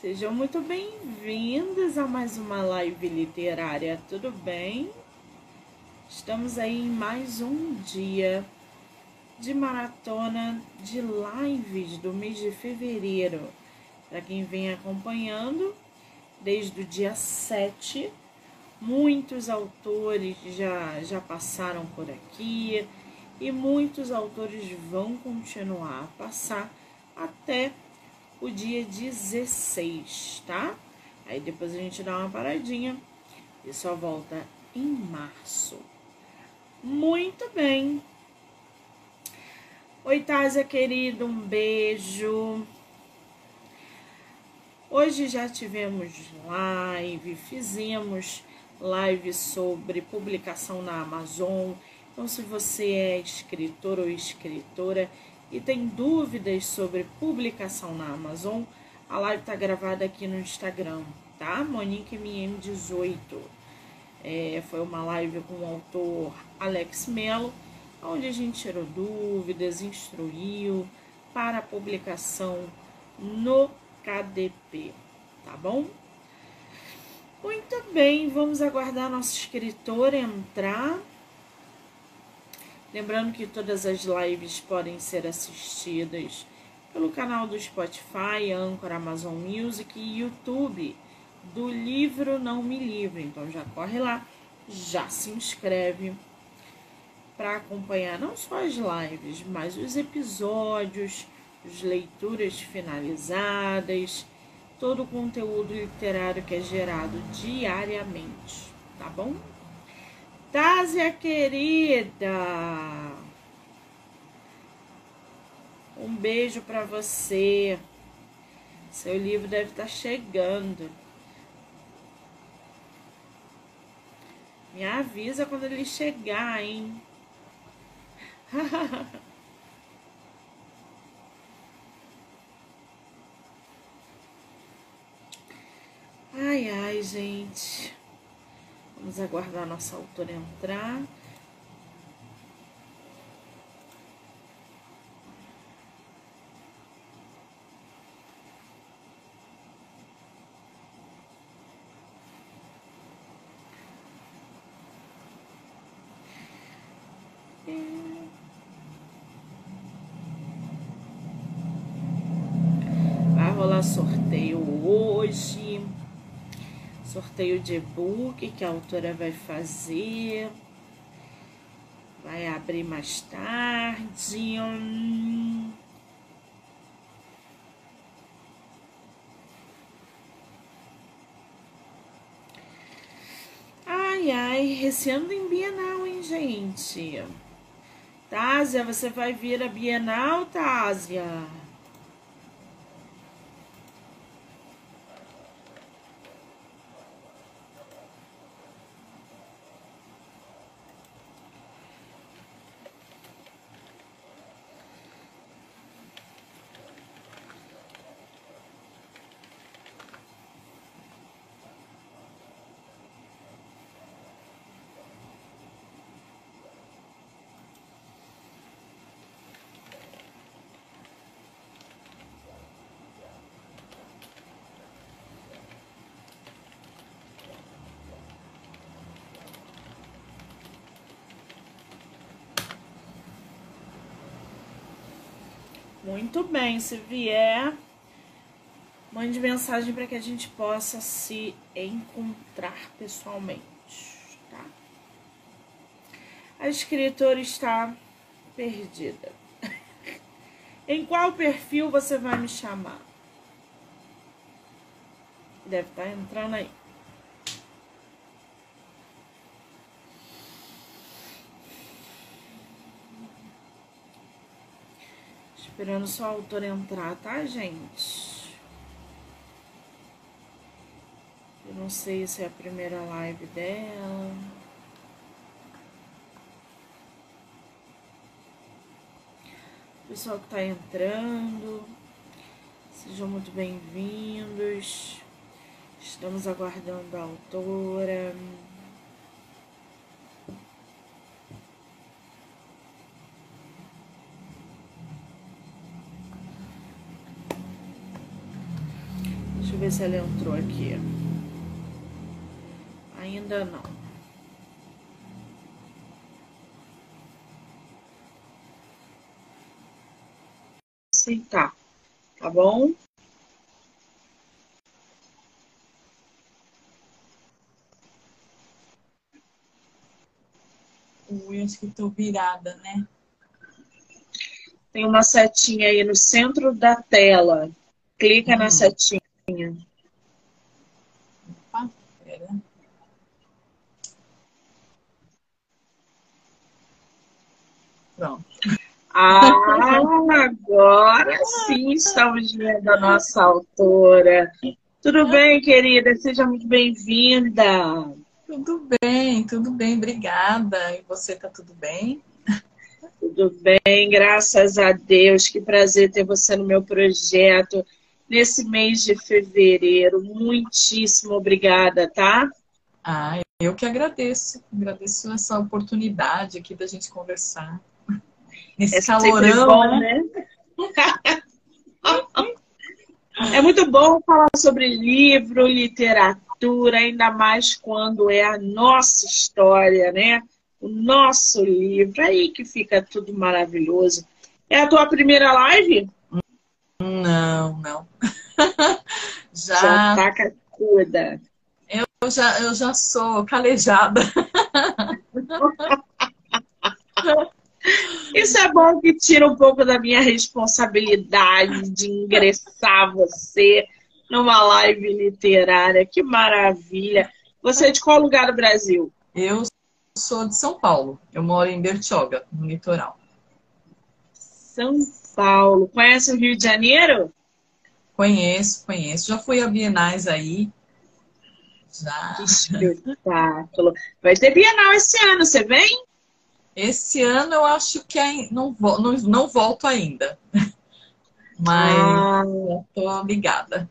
Sejam muito bem-vindos a mais uma live literária, tudo bem? Estamos aí em mais um dia de maratona de lives do mês de fevereiro. Para quem vem acompanhando, desde o dia 7, muitos autores já, já passaram por aqui e muitos autores vão continuar a passar até o dia 16, tá? Aí depois a gente dá uma paradinha e só volta em março. Muito bem. Oi, Tásia querida, um beijo. Hoje já tivemos live, fizemos live sobre publicação na Amazon. Então, se você é escritor ou escritora e tem dúvidas sobre publicação na Amazon, a live está gravada aqui no Instagram, tá? Monique MM18. É, foi uma live com o autor Alex Mello, onde a gente tirou dúvidas, instruiu para a publicação no KDP, tá bom? Muito bem, vamos aguardar nosso escritor entrar. Lembrando que todas as lives podem ser assistidas pelo canal do Spotify, Anchor, Amazon Music e YouTube do livro Não Me Livre. Então já corre lá, já se inscreve para acompanhar não só as lives, mas os episódios, as leituras finalizadas, todo o conteúdo literário que é gerado diariamente, tá bom? Tásia querida, um beijo para você. Seu livro deve estar tá chegando. Me avisa quando ele chegar, hein? ai, ai, gente. Vamos aguardar a nossa autora entrar. Vai rolar sorteio hoje de e-book que a autora vai fazer. Vai abrir mais tarde. Ai, ai, esse ano em Bienal, hein, gente? Tásia, você vai vir a Bienal, Tásia? Muito bem, se vier, mande mensagem para que a gente possa se encontrar pessoalmente, tá? A escritora está perdida. em qual perfil você vai me chamar? Deve estar tá entrando aí. Esperando só a autora entrar, tá, gente? Eu não sei se é a primeira live dela. Pessoal que tá entrando, sejam muito bem-vindos. Estamos aguardando a autora. Se ela entrou aqui. Ainda não. Aceitar, tá bom? Eu acho que estou virada, né? Tem uma setinha aí no centro da tela. Clica na setinha. Pronto. Ah, agora sim estamos vendo a nossa autora. Tudo bem, querida? Seja muito bem-vinda. Tudo bem, tudo bem, obrigada. E você tá tudo bem? Tudo bem, graças a Deus. Que prazer ter você no meu projeto nesse mês de fevereiro. Muitíssimo obrigada, tá? Ah, eu que agradeço. Agradeço essa oportunidade aqui da gente conversar. Nesse é calorão, bom, né? é muito bom falar sobre livro, literatura, ainda mais quando é a nossa história, né? O nosso livro. Aí que fica tudo maravilhoso. É a tua primeira live? Não, não. já, já tá cacuda. Eu já, eu já sou calejada. Isso é bom que tira um pouco da minha responsabilidade de ingressar você numa live literária. Que maravilha! Você é de qual lugar do Brasil? Eu sou de São Paulo. Eu moro em Bertioga, no litoral. São Paulo. Conhece o Rio de Janeiro? Conheço, conheço. Já fui a Bienais aí. Já. Que espetáculo. Vai ter Bienal esse ano, você vem? Esse ano eu acho que não, não, não volto ainda. Mas ah, estou ligada.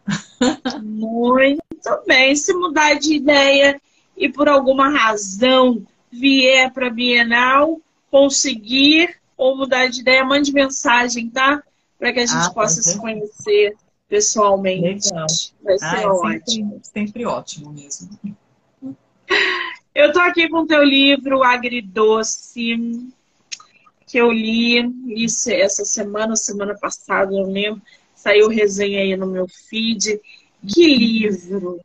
Muito bem. Se mudar de ideia e por alguma razão vier para Bienal, conseguir ou mudar de ideia, mande mensagem, tá? Para que a gente ah, possa se conhecer pessoalmente. Legal. Vai ser ah, é ótimo. Sempre, sempre ótimo mesmo. Eu tô aqui com o teu livro Agridoce, que eu li, li essa semana, semana passada, não lembro. Saiu resenha aí no meu feed. Que livro!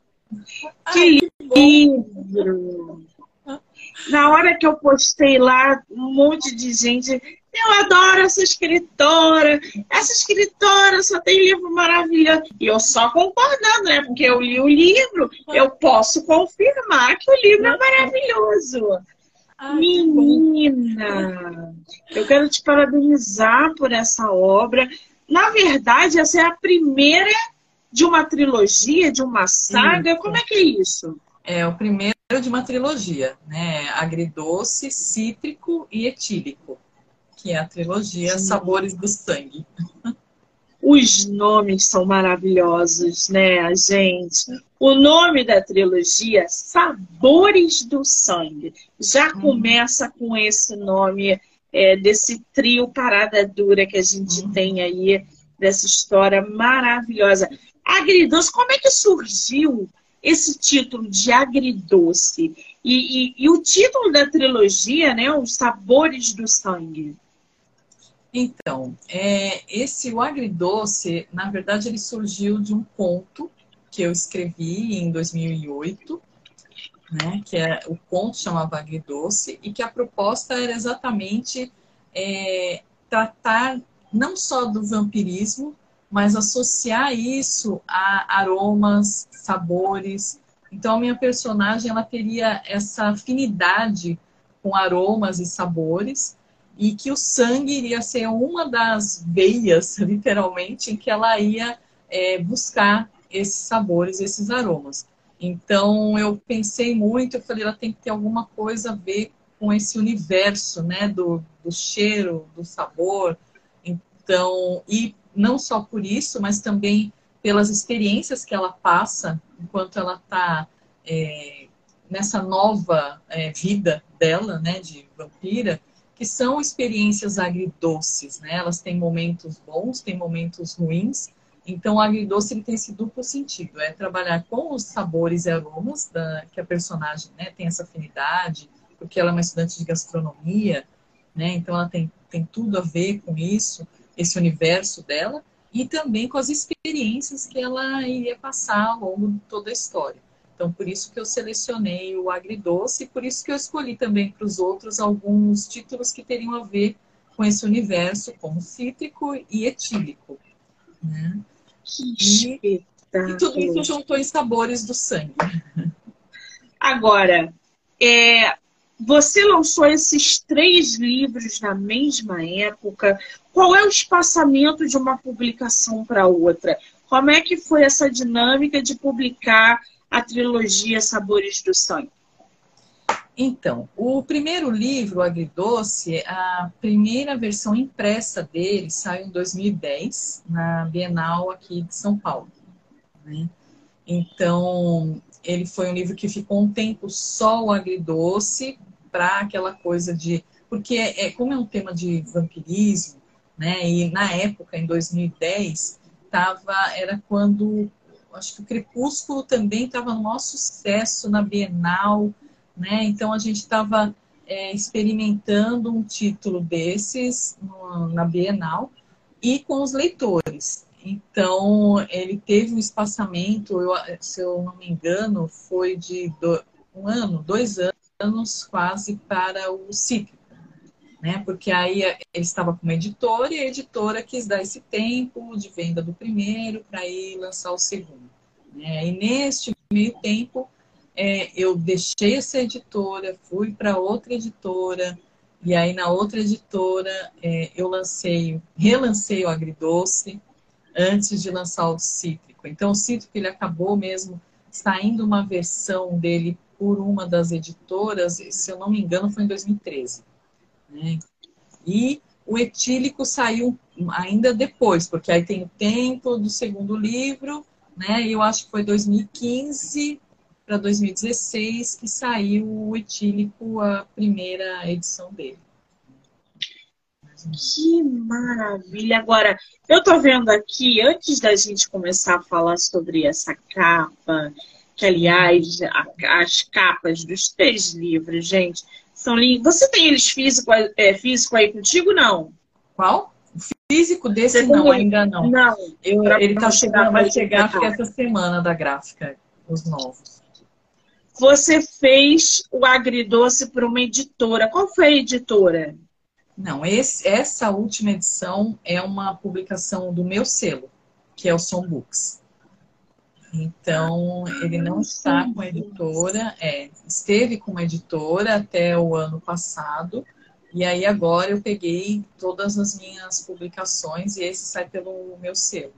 Que Ai, livro! Na hora que eu postei lá, um monte de gente eu adoro essa escritora. Essa escritora só tem livro maravilhoso. E eu só concordando, né? Porque eu li o livro, eu posso confirmar que o livro é maravilhoso. Ai, Menina, eu quero te parabenizar por essa obra. Na verdade, essa é a primeira de uma trilogia, de uma saga. Isso. Como é que é isso? É o primeiro de uma trilogia, né? Agridoce, cítrico e etílico que é a trilogia Sim. Sabores do Sangue. Os nomes são maravilhosos, né, gente? O nome da trilogia, Sabores do Sangue, já hum. começa com esse nome é, desse trio Parada Dura que a gente hum. tem aí, dessa história maravilhosa. Agridoce, como é que surgiu esse título de Agridoce? E, e, e o título da trilogia, né, Os Sabores do Sangue? Então, é, esse o agridoce, na verdade, ele surgiu de um conto que eu escrevi em 2008, né? Que é o conto chamava Agridoce e que a proposta era exatamente é, tratar não só do vampirismo, mas associar isso a aromas, sabores. Então, a minha personagem ela teria essa afinidade com aromas e sabores e que o sangue iria ser uma das veias, literalmente, em que ela ia é, buscar esses sabores, esses aromas. Então eu pensei muito, eu falei, ela tem que ter alguma coisa a ver com esse universo, né, do, do cheiro, do sabor. Então, e não só por isso, mas também pelas experiências que ela passa enquanto ela está é, nessa nova é, vida dela, né, de vampira que são experiências agridoces, né? Elas têm momentos bons, têm momentos ruins, Então, o agridoce ele tem esse duplo sentido, é trabalhar com os sabores e aromas da, que a personagem né, tem essa afinidade, porque ela é uma estudante de gastronomia, né, então ela tem, tem tudo a ver com isso, esse universo dela, e também com as experiências que ela iria passar ao longo de toda a história. Então, por isso que eu selecionei o agridoce e por isso que eu escolhi também para os outros alguns títulos que teriam a ver com esse universo, como cítrico e etílico. Né? E, e tudo isso juntou em sabores do sangue. Agora, é, você lançou esses três livros na mesma época. Qual é o espaçamento de uma publicação para outra? Como é que foi essa dinâmica de publicar a trilogia Sabores do Sangue? Então, o primeiro livro, Agridoce, a primeira versão impressa dele saiu em 2010, na Bienal aqui de São Paulo. Né? Então, ele foi um livro que ficou um tempo só o agridoce, para aquela coisa de. Porque, é, como é um tema de vampirismo, né? E na época, em 2010, tava, era quando acho que o Crepúsculo também estava no maior sucesso na Bienal, né? Então a gente estava é, experimentando um título desses no, na Bienal e com os leitores. Então ele teve um espaçamento, eu, se eu não me engano, foi de do, um ano, dois anos quase para o cíclico. Né? Porque aí ele estava com uma editora e a editora quis dar esse tempo de venda do primeiro para ir lançar o segundo. Né? E neste meio tempo, é, eu deixei essa editora, fui para outra editora, e aí na outra editora é, eu lancei, relancei o agridoce antes de lançar o cítrico. Então o cítrico ele acabou mesmo saindo uma versão dele por uma das editoras, se eu não me engano, foi em 2013. Né? E o etílico saiu ainda depois, porque aí tem o tempo do segundo livro, né? Eu acho que foi 2015 para 2016 que saiu o etílico, a primeira edição dele. Que maravilha! Agora, eu tô vendo aqui, antes da gente começar a falar sobre essa capa, que aliás, as capas dos três livros, gente, são. Você tem eles físico, é, físico aí contigo, não? Qual? físico desse Você não, ainda não. Não. Eu, ele tá chegando, vai chegar acho que essa semana da gráfica, os novos. Você fez o agridoce para uma editora. Qual foi a editora? Não, esse, essa última edição é uma publicação do meu selo, que é o Som Books. Então, ele não está com a editora, é, esteve com uma editora até o ano passado, e aí agora eu peguei todas as minhas publicações e esse sai pelo meu selo.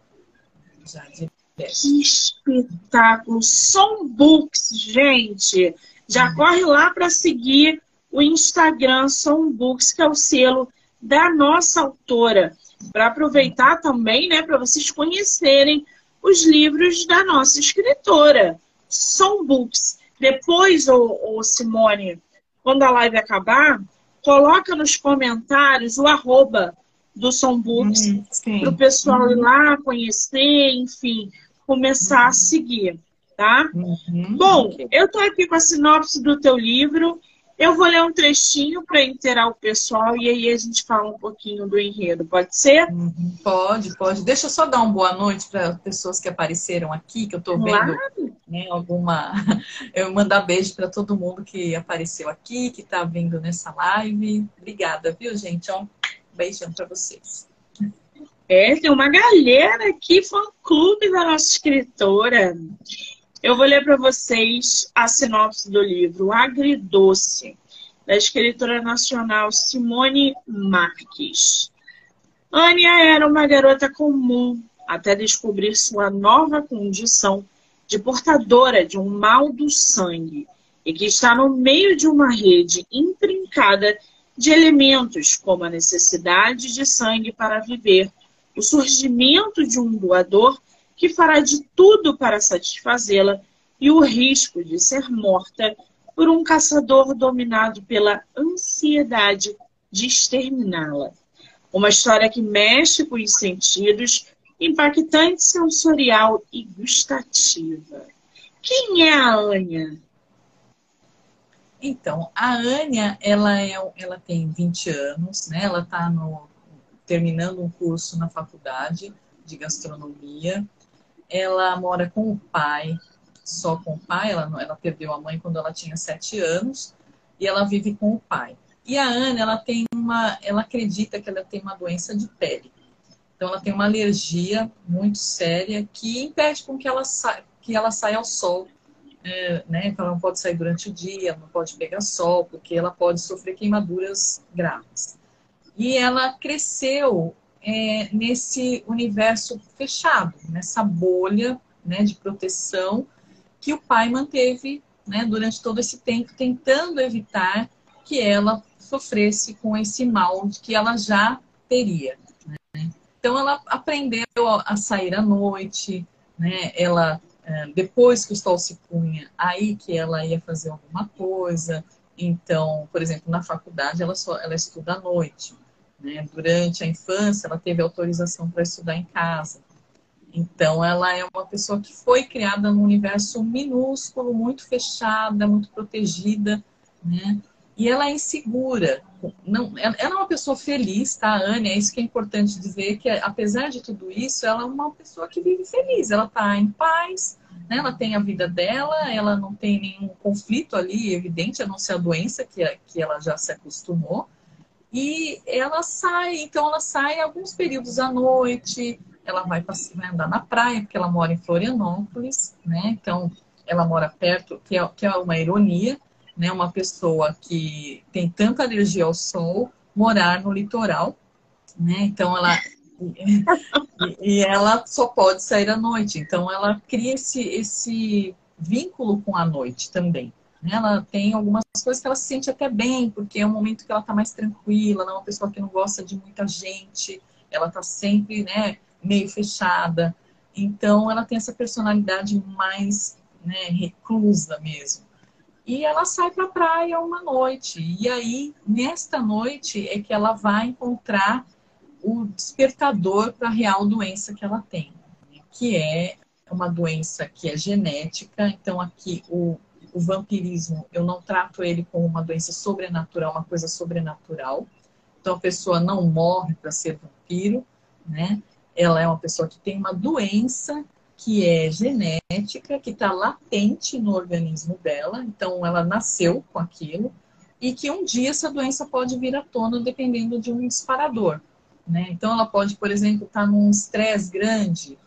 Já de que espetáculo! Som Books, gente! Já uhum. corre lá para seguir o Instagram Som Books, que é o selo da nossa autora. Para aproveitar também, né, para vocês conhecerem os livros da nossa escritora, Som Books. Depois, o, Simone, quando a live acabar, coloca nos comentários o arroba do Sombooks hum, para o pessoal ir lá conhecer, enfim, começar uhum. a seguir, tá? Uhum. Bom, eu estou aqui com a sinopse do teu livro. Eu vou ler um trechinho para inteirar o pessoal e aí a gente fala um pouquinho do enredo, pode ser? Uhum. Pode, pode. Deixa eu só dar uma boa noite para pessoas que apareceram aqui, que eu estou vendo claro. né, alguma. Eu mandar beijo para todo mundo que apareceu aqui, que está vindo nessa live. Obrigada, viu, gente? Um beijão para vocês. É, tem uma galera aqui, fã-clube da nossa escritora. Eu vou ler para vocês a sinopse do livro Agridoce, da escritora nacional Simone Marques. Ania era uma garota comum até descobrir sua nova condição de portadora de um mal do sangue e que está no meio de uma rede intrincada de elementos como a necessidade de sangue para viver, o surgimento de um doador que fará de tudo para satisfazê-la e o risco de ser morta por um caçador dominado pela ansiedade de exterminá-la. Uma história que mexe com os sentidos, impactante sensorial e gustativa. Quem é a Ania? Então, a Ania, ela, é, ela tem 20 anos, né? Ela está terminando um curso na faculdade de gastronomia. Ela mora com o pai, só com o pai. Ela, ela perdeu a mãe quando ela tinha 7 anos e ela vive com o pai. E a Ana, ela tem uma, ela acredita que ela tem uma doença de pele. Então, ela tem uma alergia muito séria que impede com que ela, sa que ela saia ao sol. É, né? Então, ela não pode sair durante o dia, não pode pegar sol, porque ela pode sofrer queimaduras graves. E ela cresceu é, nesse universo fechado, nessa bolha né, de proteção que o pai manteve né, durante todo esse tempo, tentando evitar que ela sofresse com esse mal que ela já teria. Então ela aprendeu a sair à noite, né? Ela é, depois que o sol se punha, aí que ela ia fazer alguma coisa. Então, por exemplo, na faculdade ela só ela estuda à noite. Né? Durante a infância ela teve autorização para estudar em casa. Então ela é uma pessoa que foi criada num universo minúsculo, muito fechada, muito protegida, né? E ela é insegura. Não, ela é uma pessoa feliz, tá, Anne? É isso que é importante dizer, que apesar de tudo isso, ela é uma pessoa que vive feliz. Ela está em paz, né? ela tem a vida dela, ela não tem nenhum conflito ali, evidente, a não ser a doença que, que ela já se acostumou. E ela sai, então ela sai alguns períodos à noite, ela vai, vai andar na praia, porque ela mora em Florianópolis, né? Então, ela mora perto, que é, que é uma ironia, né, uma pessoa que tem tanta alergia ao sol morar no litoral, né? Então ela e, ela só pode sair à noite. Então ela cria esse, esse vínculo com a noite também. Né? Ela tem algumas coisas que ela se sente até bem, porque é um momento que ela está mais tranquila, ela é uma pessoa que não gosta de muita gente, ela está sempre né, meio fechada. Então ela tem essa personalidade mais né, reclusa mesmo e ela sai para a praia uma noite. E aí, nesta noite, é que ela vai encontrar o despertador para a real doença que ela tem, que é uma doença que é genética. Então, aqui, o, o vampirismo, eu não trato ele como uma doença sobrenatural, uma coisa sobrenatural. Então, a pessoa não morre para ser vampiro, né? Ela é uma pessoa que tem uma doença que é genética, que está latente no organismo dela, então ela nasceu com aquilo, e que um dia essa doença pode vir à tona dependendo de um disparador. Né? Então ela pode, por exemplo, estar tá num estresse grande,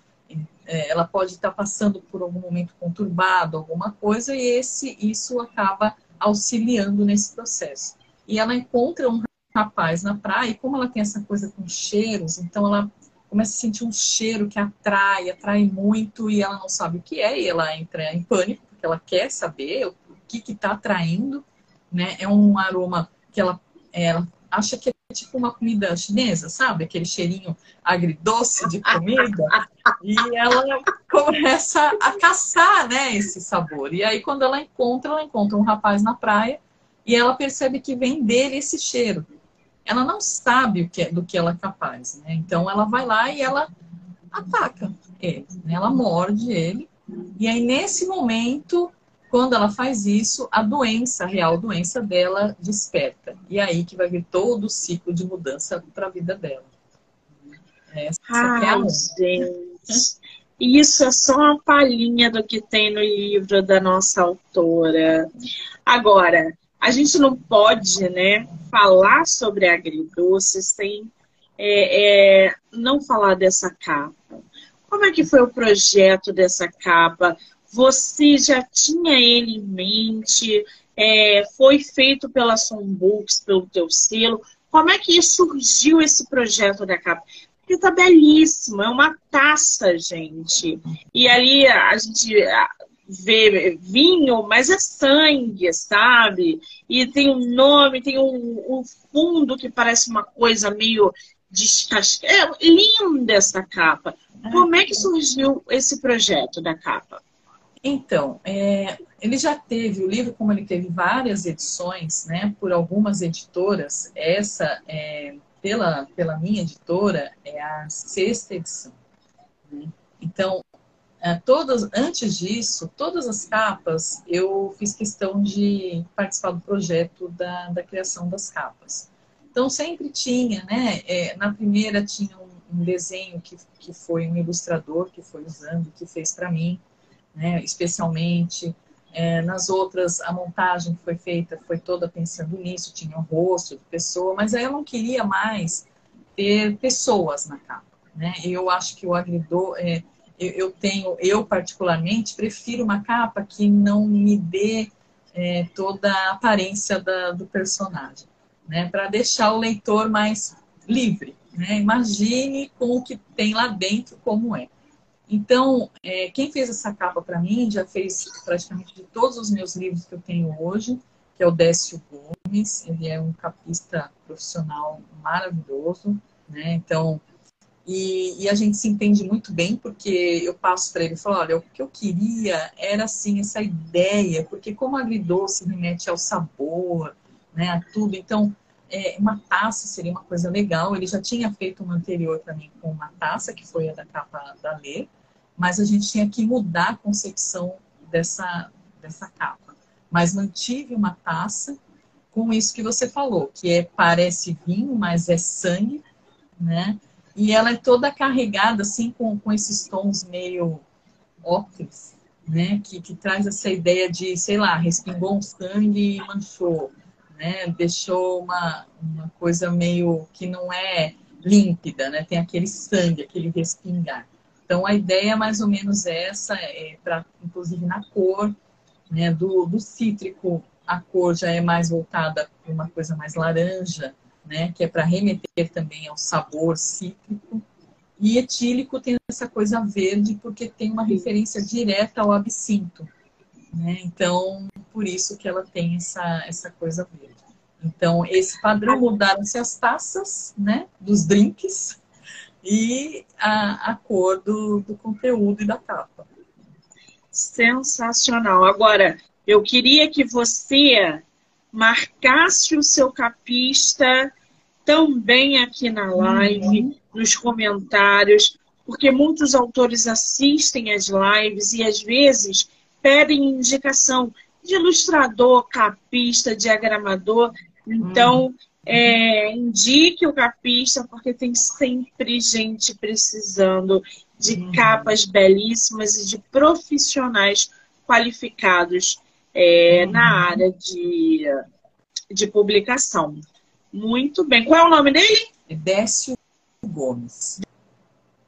é, ela pode estar passando por algum momento conturbado, alguma coisa, e esse, isso acaba auxiliando nesse processo. E ela encontra um rapaz na praia, e como ela tem essa coisa com cheiros, então ela começa a sentir um cheiro que atrai, atrai muito e ela não sabe o que é e ela entra em pânico porque ela quer saber o que está atraindo, né? É um aroma que ela, ela acha que é tipo uma comida chinesa, sabe? Aquele cheirinho agridoce de comida. e ela começa a caçar, né, esse sabor. E aí quando ela encontra, ela encontra um rapaz na praia e ela percebe que vem dele esse cheiro ela não sabe o que é, do que ela é capaz, né? Então ela vai lá e ela ataca ele, né? ela morde ele. E aí nesse momento, quando ela faz isso, a doença, a real doença dela desperta. E é aí que vai vir todo o ciclo de mudança para a vida dela. Essa Ai, é a gente. Isso é só uma palhinha do que tem no livro da nossa autora. Agora, a gente não pode né, falar sobre agridoces sem é, é, não falar dessa capa. Como é que foi o projeto dessa capa? Você já tinha ele em mente? É, foi feito pela Sonbooks, pelo teu selo? Como é que surgiu esse projeto da capa? Porque tá belíssimo, é uma taça, gente. E ali a gente ver vinho, mas é sangue, sabe? E tem um nome, tem um, um fundo que parece uma coisa meio descascada. É linda essa capa. Como é que surgiu esse projeto da capa? Então, é, ele já teve, o livro, como ele teve várias edições, né, por algumas editoras, essa, é, pela, pela minha editora, é a sexta edição. Né? Então, é, todas, antes disso, todas as capas, eu fiz questão de participar do projeto da, da criação das capas. Então, sempre tinha, né? É, na primeira tinha um, um, desenho que, que foi um ilustrador que foi usando, que fez para mim, né? Especialmente. É, nas outras, a montagem que foi feita foi toda pensando nisso, tinha o rosto de pessoa, mas aí eu não queria mais ter pessoas na capa, né? Eu acho que o agridor... É, eu, eu tenho, eu particularmente, prefiro uma capa que não me dê é, toda a aparência da, do personagem, né? Para deixar o leitor mais livre, né? Imagine com o que tem lá dentro como é. Então, é, quem fez essa capa para mim já fez praticamente de todos os meus livros que eu tenho hoje, que é o Décio Gomes. Ele é um capista profissional maravilhoso, né? Então, e, e, a gente se entende muito bem, porque eu passo para ele e falo, olha, o que eu queria era, assim, essa ideia, porque como agridoce remete ao sabor, né, a tudo, então, é, uma taça seria uma coisa legal. Ele já tinha feito uma anterior para mim com uma taça, que foi a da capa da Lê, mas a gente tinha que mudar a concepção dessa, dessa capa. Mas mantive uma taça com isso que você falou, que é parece vinho, mas é sangue, né? E ela é toda carregada, assim, com, com esses tons meio ópticos, né? Que, que traz essa ideia de, sei lá, respingou um sangue e manchou, né? Deixou uma, uma coisa meio que não é límpida, né? Tem aquele sangue, aquele respingar. Então, a ideia é mais ou menos essa, é para, inclusive, na cor, né? Do, do cítrico, a cor já é mais voltada para uma coisa mais laranja, né, que é para remeter também ao sabor cítrico. E etílico tem essa coisa verde, porque tem uma referência direta ao absinto. Né? Então, por isso que ela tem essa, essa coisa verde. Então, esse padrão mudaram-se as taças né, dos drinks e a, a cor do, do conteúdo e da capa. Sensacional. Agora, eu queria que você marcasse o seu capista também aqui na live, uhum. nos comentários, porque muitos autores assistem às lives e às vezes pedem indicação de ilustrador, capista, diagramador. Então, uhum. É, indique o capista, porque tem sempre gente precisando de uhum. capas belíssimas e de profissionais qualificados é, uhum. na área de, de publicação. Muito bem. Qual é o nome dele? Décio Gomes.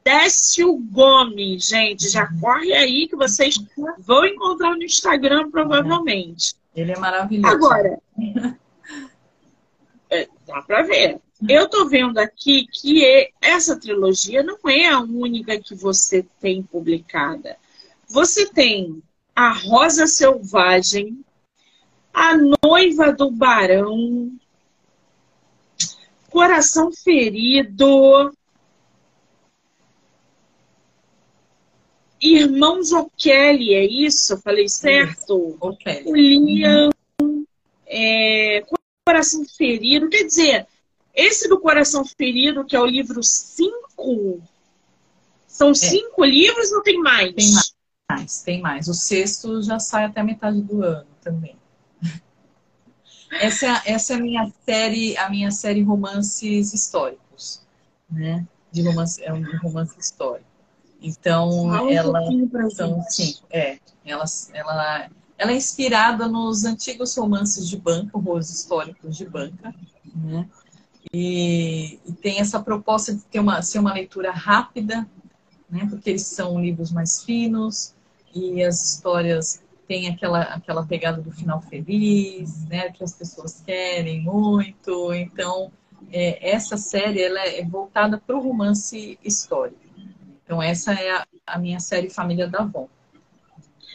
Décio Gomes, gente. Já uhum. corre aí que vocês vão encontrar no Instagram, provavelmente. Ele é maravilhoso. Agora, é, dá para ver. Eu tô vendo aqui que essa trilogia não é a única que você tem publicada. Você tem A Rosa Selvagem, A Noiva do Barão, Coração Ferido, Irmãos O'Kelly, é isso? falei certo? Okay. O Liam, é, Coração Ferido. Quer dizer, esse do Coração Ferido, que é o livro 5, são é. cinco livros ou tem mais? Tem mais, tem mais. O sexto já sai até a metade do ano também. Essa, é essa é a minha série, a minha série romances históricos, né? De romance, é um romance histórico. Então, Fala ela um são cinco, é, ela, ela, ela é inspirada nos antigos romances de banca, horrores históricos de banca, né? E, e, tem essa proposta de ter uma, ser uma leitura rápida, né? Porque eles são livros mais finos e as histórias tem aquela, aquela pegada do final feliz, né, que as pessoas querem muito. Então, é, essa série ela é voltada para o romance histórico. Então, essa é a, a, minha série Família da Avon.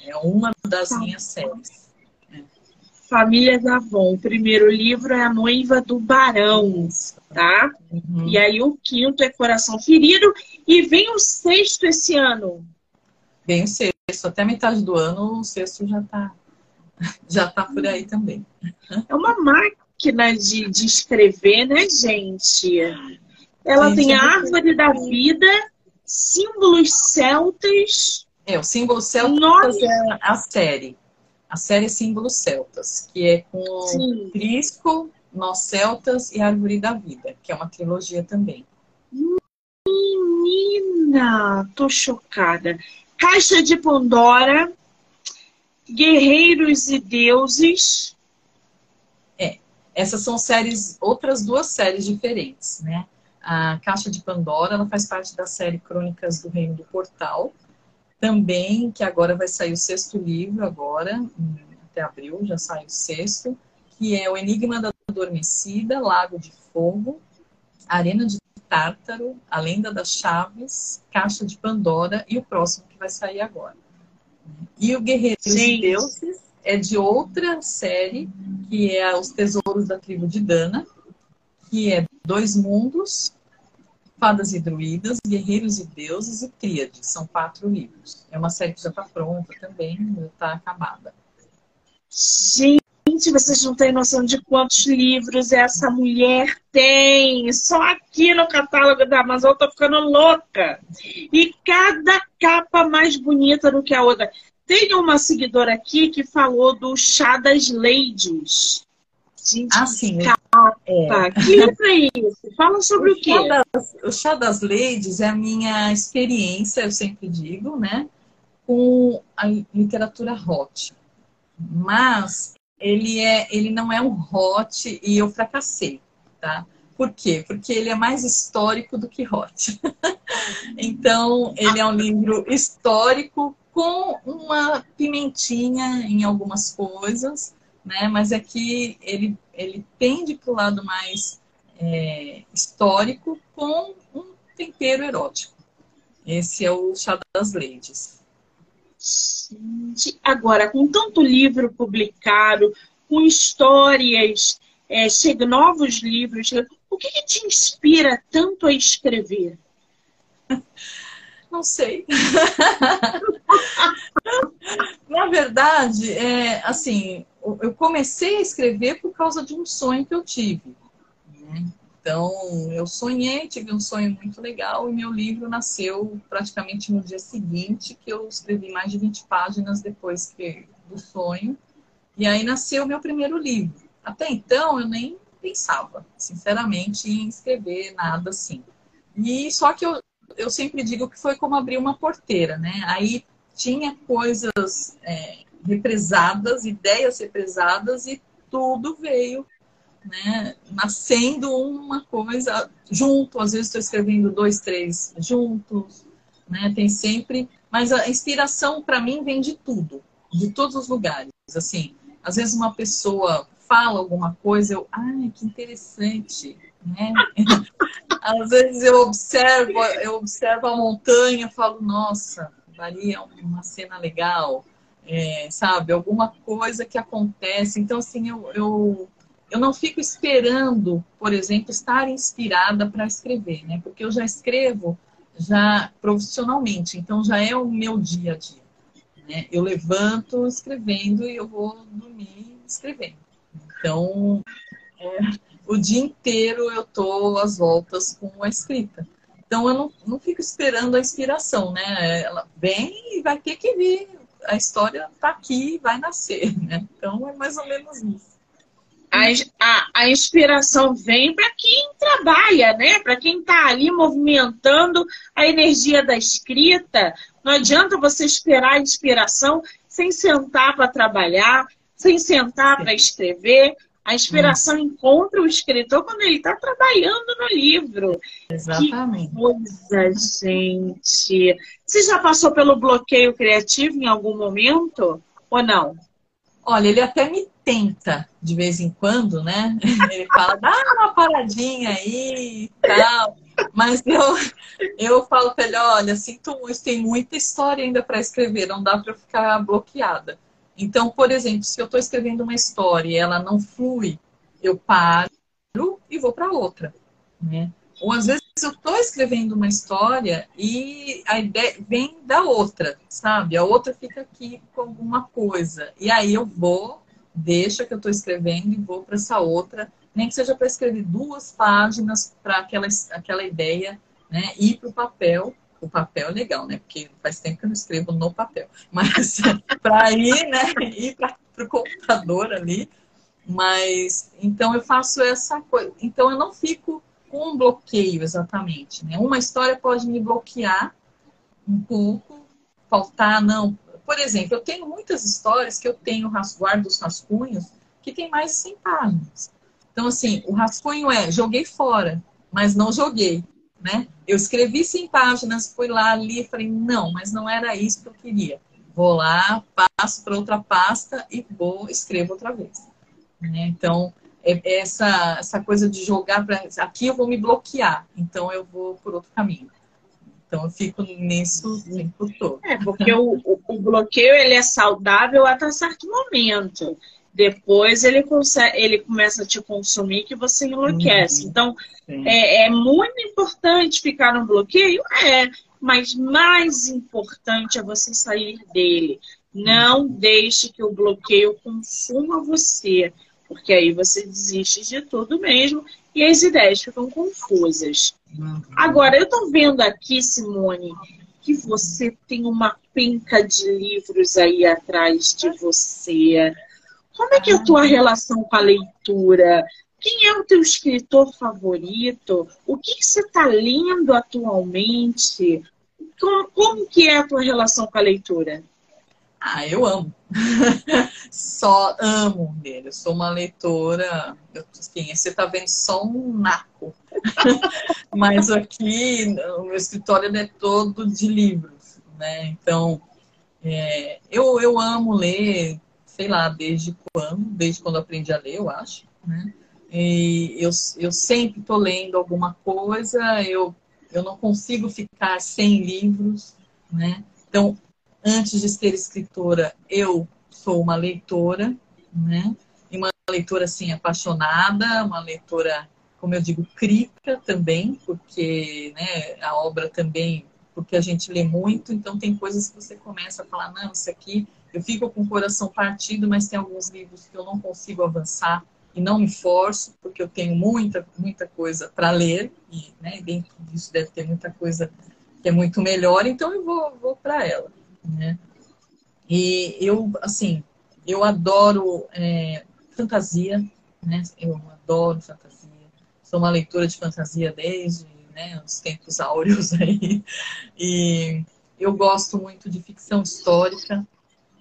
É uma das tá. minhas séries. É. Família da Avon. O primeiro livro é A Noiva do Barão, tá? Uhum. E aí o quinto é Coração Ferido. E vem o sexto esse ano. Vem o sexto até metade do ano, o sexto já está já tá por aí também. É uma máquina de, de escrever, né, gente? Ela gente, tem a árvore da vida símbolos celtas. É, o símbolo celtas é a série. A série Símbolos Celtas, que é com Sim. Crisco, Nós Celtas e Árvore da Vida, que é uma trilogia também. Menina, tô chocada. Caixa de Pandora, Guerreiros e Deuses. É, essas são séries, outras duas séries diferentes, né? A Caixa de Pandora, ela faz parte da série Crônicas do Reino do Portal, também, que agora vai sair o sexto livro agora, até abril já sai o sexto, que é o Enigma da Adormecida, Lago de Fogo, Arena de Tártaro, A Lenda das Chaves, Caixa de Pandora e o próximo que vai sair agora. E o Guerreiros Sim. Deuses é de outra série, que é Os Tesouros da Tribo de Dana, que é Dois Mundos, Fadas e Druidas, Guerreiros e Deuses e Tríades. São quatro livros. É uma série que já está pronta também, já está acabada. Gente, vocês não têm noção de quantos livros essa mulher tem. Só aqui no catálogo da Amazon eu tô ficando louca. E cada capa mais bonita do que a outra. Tem uma seguidora aqui que falou do Chá das Ladies. Gente, sim. Capa. É. Que livro é isso? Fala sobre o, o quê? Chá das, o Chá das Ladies é a minha experiência, eu sempre digo, né? Com a literatura hot. Mas ele, é, ele não é um hot e eu fracassei, tá? Por quê? Porque ele é mais histórico do que hot. então, ele é um livro histórico com uma pimentinha em algumas coisas, né? Mas aqui é ele, ele tende para o lado mais é, histórico com um tempero erótico. Esse é o Chá das Ladies. Agora, com tanto livro publicado, com histórias, é, chega novos livros, o que, que te inspira tanto a escrever? Não sei. Na verdade, é, assim, eu comecei a escrever por causa de um sonho que eu tive. Né? Então, eu sonhei, tive um sonho muito legal e meu livro nasceu praticamente no dia seguinte, que eu escrevi mais de 20 páginas depois que, do sonho. E aí nasceu o meu primeiro livro. Até então, eu nem pensava, sinceramente, em escrever nada assim. E só que eu, eu sempre digo que foi como abrir uma porteira, né? Aí tinha coisas é, represadas, ideias represadas e tudo veio né, nascendo uma coisa junto. Às vezes estou escrevendo dois, três juntos, né? Tem sempre, mas a inspiração para mim vem de tudo, de todos os lugares. Assim, às vezes uma pessoa fala alguma coisa, eu, ai, que interessante, né? às vezes eu observo, eu observo a montanha, falo, nossa, daria uma cena legal é, sabe? Alguma coisa que acontece. Então, assim, eu, eu, eu não fico esperando, por exemplo, estar inspirada para escrever, né? Porque eu já escrevo já profissionalmente, então já é o meu dia a dia. Né? Eu levanto escrevendo e eu vou dormir escrevendo. Então, é, o dia inteiro eu tô às voltas com a escrita. Então eu não, não fico esperando a inspiração, né? Ela vem e vai ter que vir a história está aqui, vai nascer, né? Então é mais ou menos isso. A, a, a inspiração vem para quem trabalha, né? Para quem está ali movimentando a energia da escrita. Não adianta você esperar a inspiração sem sentar para trabalhar, sem sentar para escrever. A inspiração encontra o escritor quando ele está trabalhando no livro. Exatamente. Que coisa, gente. Você já passou pelo bloqueio criativo em algum momento ou não? Olha, ele até me tenta de vez em quando, né? Ele fala, dá uma paradinha aí e tal. Mas eu, eu falo para ele, olha, sinto muito, tem muita história ainda para escrever, não dá para eu ficar bloqueada. Então, por exemplo, se eu estou escrevendo uma história e ela não flui, eu paro e vou para outra, né? Ou às vezes eu estou escrevendo uma história e a ideia vem da outra, sabe? A outra fica aqui com alguma coisa. E aí eu vou, deixa que eu estou escrevendo e vou para essa outra, nem que seja para escrever duas páginas para aquela, aquela ideia né, ir para o papel o papel é legal, né? Porque faz tempo que eu não escrevo no papel. Mas para ir, né? Ir para o computador ali. Mas então eu faço essa coisa. Então eu não fico com um bloqueio exatamente. Né? Uma história pode me bloquear um pouco, faltar, não. Por exemplo, eu tenho muitas histórias que eu tenho guardo os rascunhos que tem mais de 100 páginas. Então, assim, o rascunho é joguei fora, mas não joguei. Né? Eu escrevi 100 páginas, fui lá, li falei, não, mas não era isso que eu queria. Vou lá, passo para outra pasta e vou, escrevo outra vez. Né? Então, é, é essa, essa coisa de jogar para. Aqui eu vou me bloquear, então eu vou por outro caminho. Então eu fico nisso o tempo todo. É, porque o, o bloqueio ele é saudável até certo momento. Depois ele, consegue, ele começa a te consumir que você enlouquece. Uhum. Então, é, é, muito importante ficar no bloqueio? É, mas mais importante é você sair dele. Não uhum. deixe que o bloqueio consuma você porque aí você desiste de tudo mesmo e as ideias ficam confusas. Uhum. Agora, eu estou vendo aqui, Simone, que você tem uma penca de livros aí atrás de você. Como é que é a tua relação com a leitura? Quem é o teu escritor favorito? O que, que você está lendo atualmente? Como, como que é a tua relação com a leitura? Ah, eu amo. só amo dele. Eu sou uma leitora. Eu, assim, você está vendo só um naco. Mas aqui o meu escritório é todo de livros, né? Então é, eu, eu amo ler, sei lá, desde quando, desde quando aprendi a ler, eu acho, né? E eu, eu sempre estou lendo alguma coisa, eu, eu não consigo ficar sem livros, né? Então, Antes de ser escritora, eu sou uma leitora, né? E uma leitora, assim, apaixonada, uma leitora, como eu digo, crítica também, porque né, a obra também, porque a gente lê muito, então tem coisas que você começa a falar, não, isso aqui, eu fico com o coração partido, mas tem alguns livros que eu não consigo avançar e não me forço, porque eu tenho muita, muita coisa para ler, e né, dentro disso deve ter muita coisa que é muito melhor, então eu vou, vou para ela né? E eu, assim, eu adoro é, fantasia, né? Eu adoro fantasia. Sou uma leitora de fantasia desde né, os tempos áureos aí. E eu gosto muito de ficção histórica.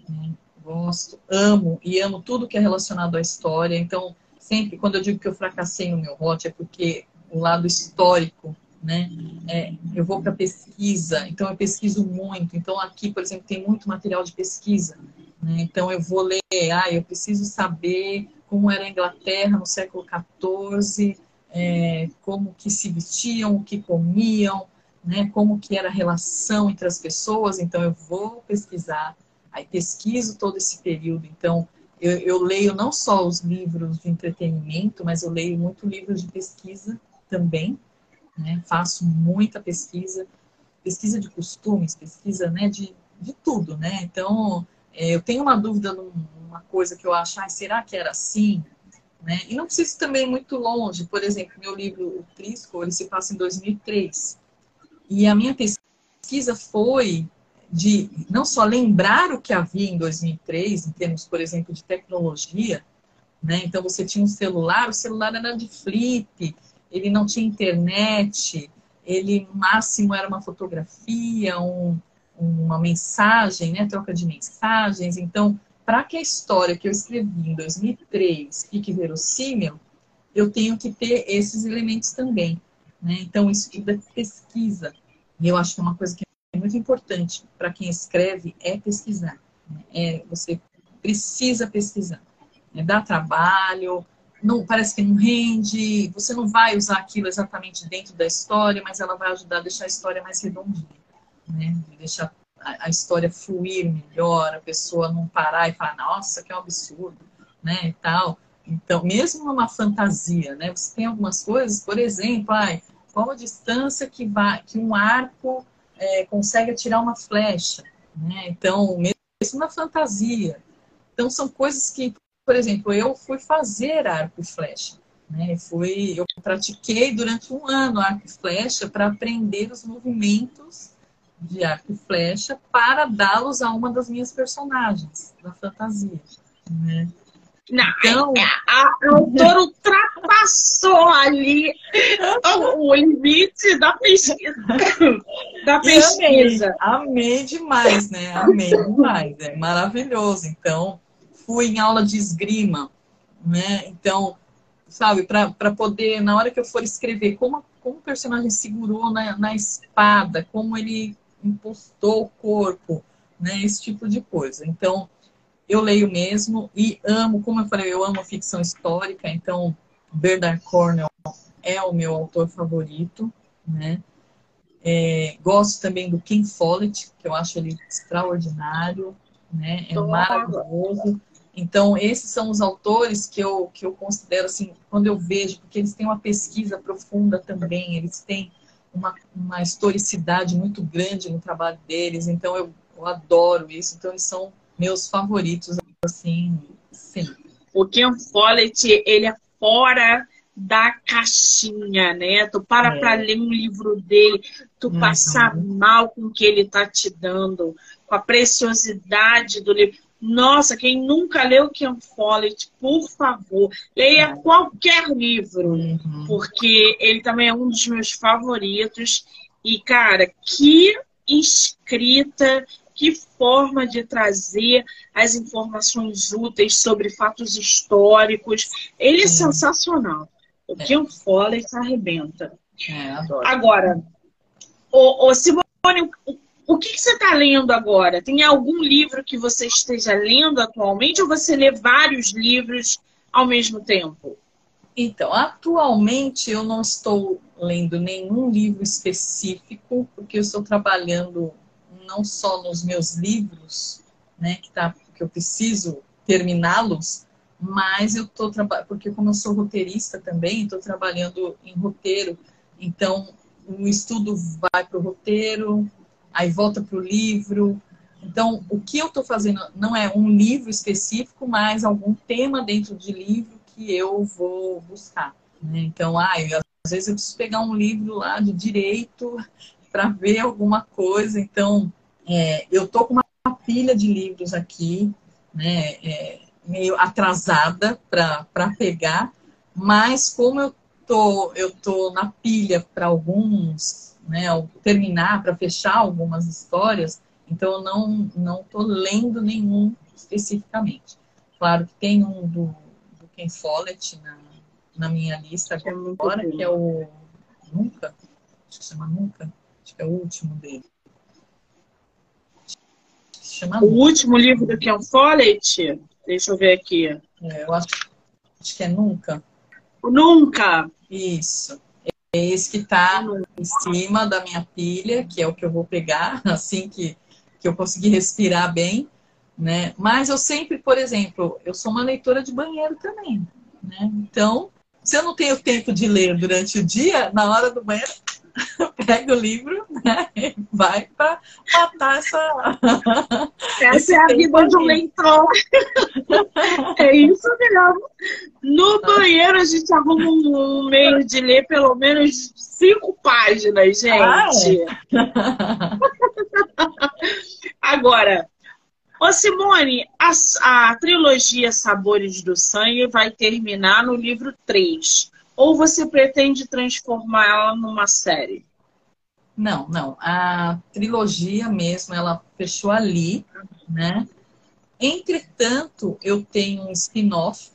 Né? Gosto, amo e amo tudo que é relacionado à história. Então, sempre quando eu digo que eu fracassei no meu hot é porque o lado histórico né? É, eu vou para pesquisa, então eu pesquiso muito. Então aqui, por exemplo, tem muito material de pesquisa. Né? Então eu vou ler, ah, eu preciso saber como era a Inglaterra no século XIV, é, como que se vestiam, o que comiam, né? Como que era a relação entre as pessoas. Então eu vou pesquisar, aí pesquiso todo esse período. Então eu, eu leio não só os livros de entretenimento, mas eu leio muito livros de pesquisa também, né? Faço muita pesquisa, pesquisa de costumes, pesquisa né, de, de tudo, né? Então, é, eu tenho uma dúvida numa coisa que eu acho, ah, será que era assim? Né? E não preciso também muito longe. Por exemplo, meu livro O Trisco, ele se passa em 2003. E a minha pesquisa foi de não só lembrar o que havia em 2003, em termos, por exemplo, de tecnologia, né? Então você tinha um celular, o celular era de flip, ele não tinha internet, ele máximo era uma fotografia, um, uma mensagem, né, troca de mensagens. Então, para que a história que eu escrevi em 2003 fique verossímil, eu tenho que ter esses elementos também. Né? Então, isso tudo é pesquisa. E eu acho que é uma coisa que muito importante para quem escreve é pesquisar. Né? É, você precisa pesquisar. Né? Dá trabalho, não parece que não rende, você não vai usar aquilo exatamente dentro da história, mas ela vai ajudar a deixar a história mais redondinha, né? Deixar a, a história fluir melhor, a pessoa não parar e falar, nossa, que é um absurdo, né? E tal. Então, mesmo numa fantasia, né? Você tem algumas coisas, por exemplo, ai, qual a distância que vai, que um arco é, consegue atirar uma flecha, né? Então, mesmo na fantasia. Então, são coisas que por exemplo, eu fui fazer arco e flecha. Né? Fui, eu pratiquei durante um ano arco e flecha para aprender os movimentos de arco e flecha para dá-los a uma das minhas personagens da fantasia. Né? Não, então, a, a autora ultrapassou ali o, o limite da pesquisa. Da pesquisa. Amei, amei demais, né? Amei demais. É maravilhoso. Então, fui em aula de esgrima, né? Então, sabe, para poder, na hora que eu for escrever, como, como o personagem segurou na, na espada, como ele impostou o corpo, né? Esse tipo de coisa. Então, eu leio mesmo e amo, como eu falei, eu amo ficção histórica, então Bernard Cornwell é o meu autor favorito, né? É, gosto também do Ken Follett, que eu acho ele extraordinário, né? É maravilhoso. Então, esses são os autores que eu, que eu considero, assim, quando eu vejo, porque eles têm uma pesquisa profunda também, eles têm uma, uma historicidade muito grande no trabalho deles, então eu, eu adoro isso. Então, eles são meus favoritos, assim, sim. O Ken Follett, ele é fora da caixinha, né? Tu para é. para ler um livro dele, tu uhum. passar mal com o que ele tá te dando, com a preciosidade do livro. Nossa, quem nunca leu Ken Follett, por favor, leia é. qualquer livro, uhum. porque ele também é um dos meus favoritos. E, cara, que escrita que forma de trazer as informações úteis sobre fatos históricos. Ele é Sim. sensacional. O é. Kim Follett arrebenta. É, adoro. Agora, o, o Simone, o, o que, que você está lendo agora? Tem algum livro que você esteja lendo atualmente ou você lê vários livros ao mesmo tempo? Então, atualmente eu não estou lendo nenhum livro específico, porque eu estou trabalhando não só nos meus livros, né, que, tá, que eu preciso terminá-los, mas eu estou trabalhando, porque como eu sou roteirista também, estou trabalhando em roteiro, então o estudo vai para o roteiro, aí volta para o livro. Então, o que eu estou fazendo não é um livro específico, mas algum tema dentro de livro que eu vou buscar. Né? Então, ah, eu, às vezes eu preciso pegar um livro lá de direito para ver alguma coisa. Então, é, eu tô com uma pilha de livros aqui, né, é, meio atrasada para pegar, mas como eu tô, eu tô na pilha para alguns, né, terminar, para fechar algumas histórias, então eu não, não tô lendo nenhum especificamente. Claro que tem um do, do Ken Follett na, na minha lista é agora, que é o Nunca, acho que chama Nunca, acho que é o último dele. Chama o último livro do Ken Follett? Deixa eu ver aqui. É, eu acho, acho que é Nunca. Nunca! Isso. É esse que está em cima da minha pilha, que é o que eu vou pegar assim que, que eu conseguir respirar bem. Né? Mas eu sempre, por exemplo, eu sou uma leitora de banheiro também. Né? Então, se eu não tenho tempo de ler durante o dia, na hora do banheiro, pega o livro né, e vai para matar essa. Essa é a vida de um leitor. É isso mesmo. No banheiro a gente arruma um meio de ler pelo menos cinco páginas, gente. Ah, é? Agora, Ô Simone, a, a, trilogia Sabores do Sangue vai terminar no livro 3. Ou você pretende transformá-la numa série? Não, não. A trilogia mesmo, ela fechou ali, né? Entretanto, eu tenho um spin-off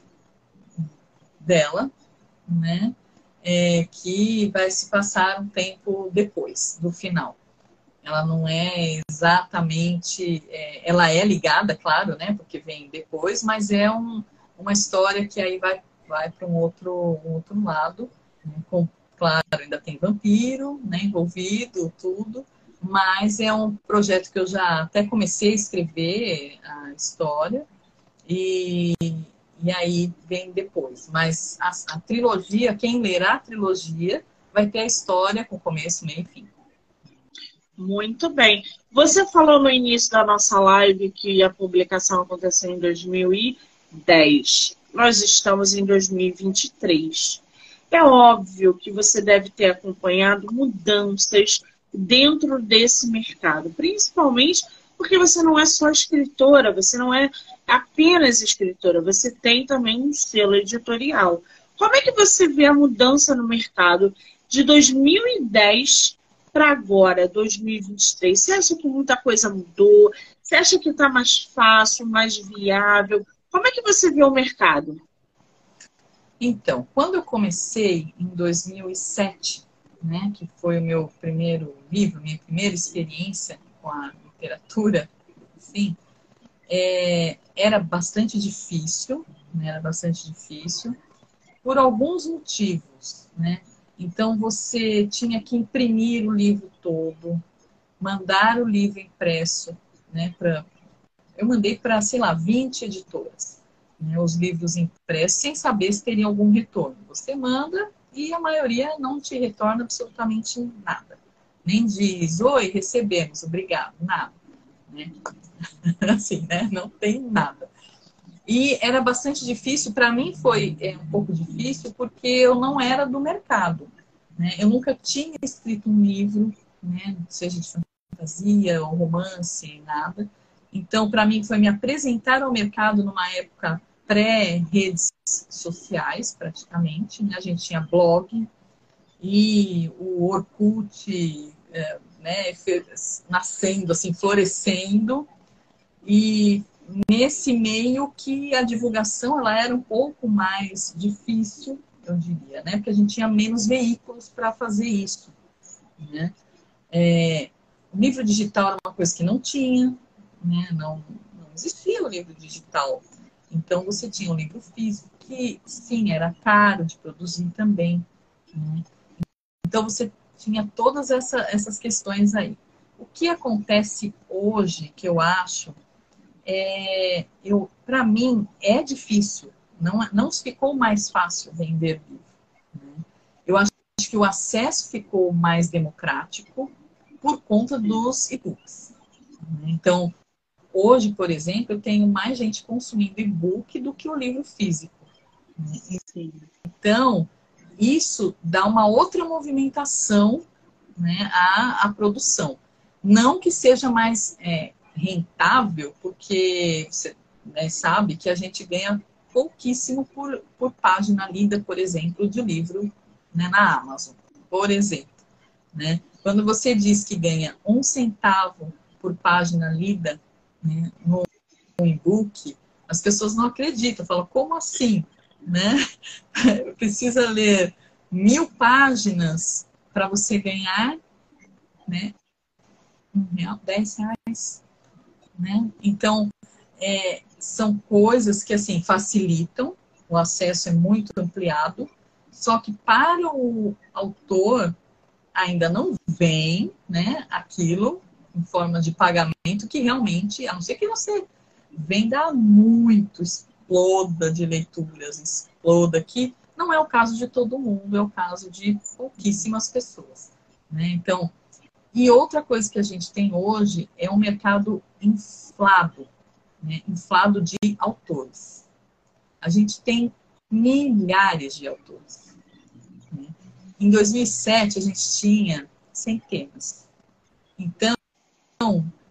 dela, né? É, que vai se passar um tempo depois do final. Ela não é exatamente. É, ela é ligada, claro, né? Porque vem depois, mas é um, uma história que aí vai vai para um outro, um outro lado. Né? Com, claro, ainda tem vampiro né, envolvido, tudo, mas é um projeto que eu já até comecei a escrever a história e, e aí vem depois. Mas a, a trilogia, quem lerá a trilogia, vai ter a história com começo, meio e fim. Muito bem. Você falou no início da nossa live que a publicação aconteceu em 2010 nós estamos em 2023. É óbvio que você deve ter acompanhado mudanças dentro desse mercado, principalmente porque você não é só escritora, você não é apenas escritora, você tem também um selo editorial. Como é que você vê a mudança no mercado de 2010 para agora, 2023? Você acha que muita coisa mudou? Você acha que está mais fácil, mais viável? Como é que você vê o mercado? Então, quando eu comecei em 2007, né, que foi o meu primeiro livro, minha primeira experiência com a literatura, sim, é, era bastante difícil, né, era bastante difícil, por alguns motivos, né? Então você tinha que imprimir o livro todo, mandar o livro impresso, né? Pra, eu mandei para, sei lá, 20 editoras, né, os livros impressos, sem saber se teria algum retorno. Você manda e a maioria não te retorna absolutamente nada. Nem diz, oi, recebemos, obrigado, nada. Né? assim, né? Não tem nada. E era bastante difícil, para mim foi é, um pouco difícil, porque eu não era do mercado. Né? Eu nunca tinha escrito um livro, né? seja de fantasia ou romance, nada. Então, para mim, foi me apresentar ao mercado numa época pré-redes sociais, praticamente. Né? A gente tinha blog e o Orkut é, né, nascendo, assim, florescendo. E nesse meio que a divulgação ela era um pouco mais difícil, eu diria, né? Porque a gente tinha menos veículos para fazer isso. Né? É, o livro digital era uma coisa que não tinha, né? não, não existia o livro digital. Então você tinha o livro físico, que sim, era caro de produzir também. Né? Então você tinha todas essa, essas questões aí. O que acontece hoje, que eu acho, é, eu, para mim, é difícil. Não, não ficou mais fácil vender livro. Né? Eu acho que o acesso ficou mais democrático por conta dos e-books. Né? Então, hoje, por exemplo, eu tenho mais gente consumindo e-book do que o livro físico. Né? Então, isso dá uma outra movimentação né, à, à produção. Não que seja mais é, rentável, porque você né, sabe que a gente ganha pouquíssimo por, por página lida, por exemplo, de livro né, na Amazon, por exemplo. Né? Quando você diz que ganha um centavo por página lida né, no, no e-book, as pessoas não acreditam, falam, como assim? Né? Precisa ler mil páginas para você ganhar né, um real, dez reais né? Então, é, são coisas que assim facilitam, o acesso é muito ampliado, só que para o autor ainda não vem né, aquilo em forma de pagamento que realmente, a não ser que você venda muito, exploda de leituras, exploda, que não é o caso de todo mundo, é o caso de pouquíssimas pessoas. Né? Então, e outra coisa que a gente tem hoje é um mercado inflado, né? inflado de autores. A gente tem milhares de autores. Né? Em 2007 a gente tinha centenas. Então,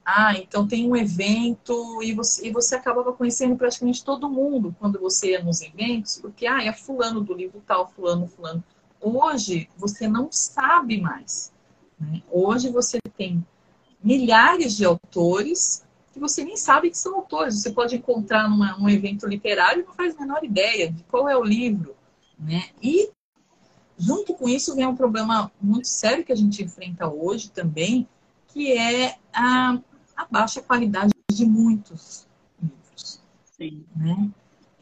ah, então tem um evento e você, e você acabava conhecendo praticamente todo mundo quando você ia nos eventos, porque ah, é fulano do livro tal, fulano, fulano. Hoje você não sabe mais. Né? Hoje você tem milhares de autores que você nem sabe que são autores. Você pode encontrar numa, num evento literário e não faz a menor ideia de qual é o livro. Né? E, junto com isso, vem um problema muito sério que a gente enfrenta hoje também, que é a, a baixa qualidade de muitos livros. Sim. Né?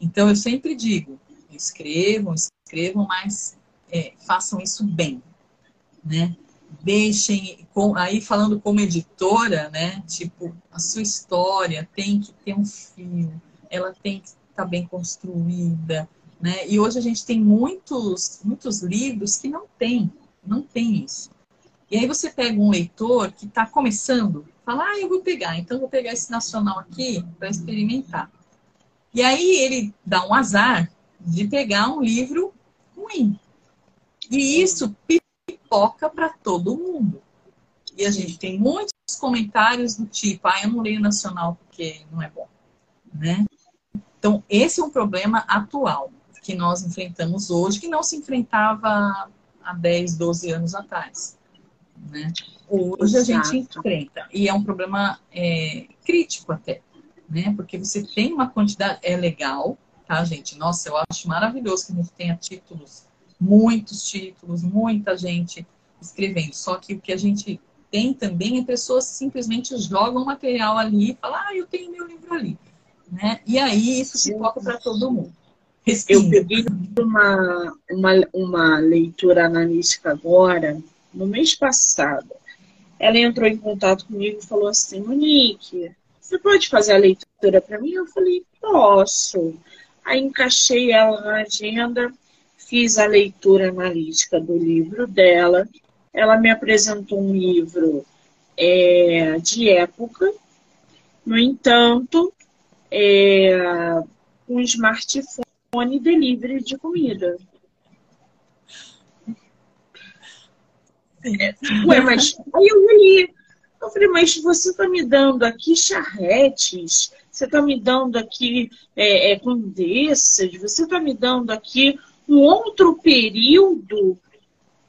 Então, eu sempre digo, escrevam, escrevam, mas é, façam isso bem. Né? deixem, aí falando como editora, né? Tipo, a sua história tem que ter um fio, ela tem que estar tá bem construída, né? E hoje a gente tem muitos, muitos livros que não tem, não tem isso. E aí você pega um leitor que está começando, fala, ah, eu vou pegar, então vou pegar esse nacional aqui para experimentar. E aí ele dá um azar de pegar um livro ruim. E isso pipoca para todo mundo. E a gente tem muitos comentários do tipo, ah, eu não leio nacional porque não é bom, né? Então, esse é um problema atual que nós enfrentamos hoje, que não se enfrentava há 10, 12 anos atrás. Né? Hoje Exato. a gente enfrenta. E é um problema é, crítico até, né? Porque você tem uma quantidade, é legal, tá, gente? Nossa, eu acho maravilhoso que a gente tenha títulos, muitos títulos, muita gente escrevendo. Só que o que a gente tem também é pessoas que simplesmente jogam material ali e falam, ah, eu tenho meu livro ali. Né? E aí isso se coloca para todo mundo. Respira. Eu peguei uma, uma, uma leitura analítica agora, no mês passado. Ela entrou em contato comigo e falou assim, Monique, você pode fazer a leitura para mim? Eu falei, posso. Aí encaixei ela na agenda, fiz a leitura analítica do livro dela. Ela me apresentou um livro é, de época. No entanto, é, um smartphone delivery de comida. Ué, mas aí eu olhei. Eu falei, mas você está me dando aqui charretes, você está me dando aqui é, é, condessas, você está me dando aqui um outro período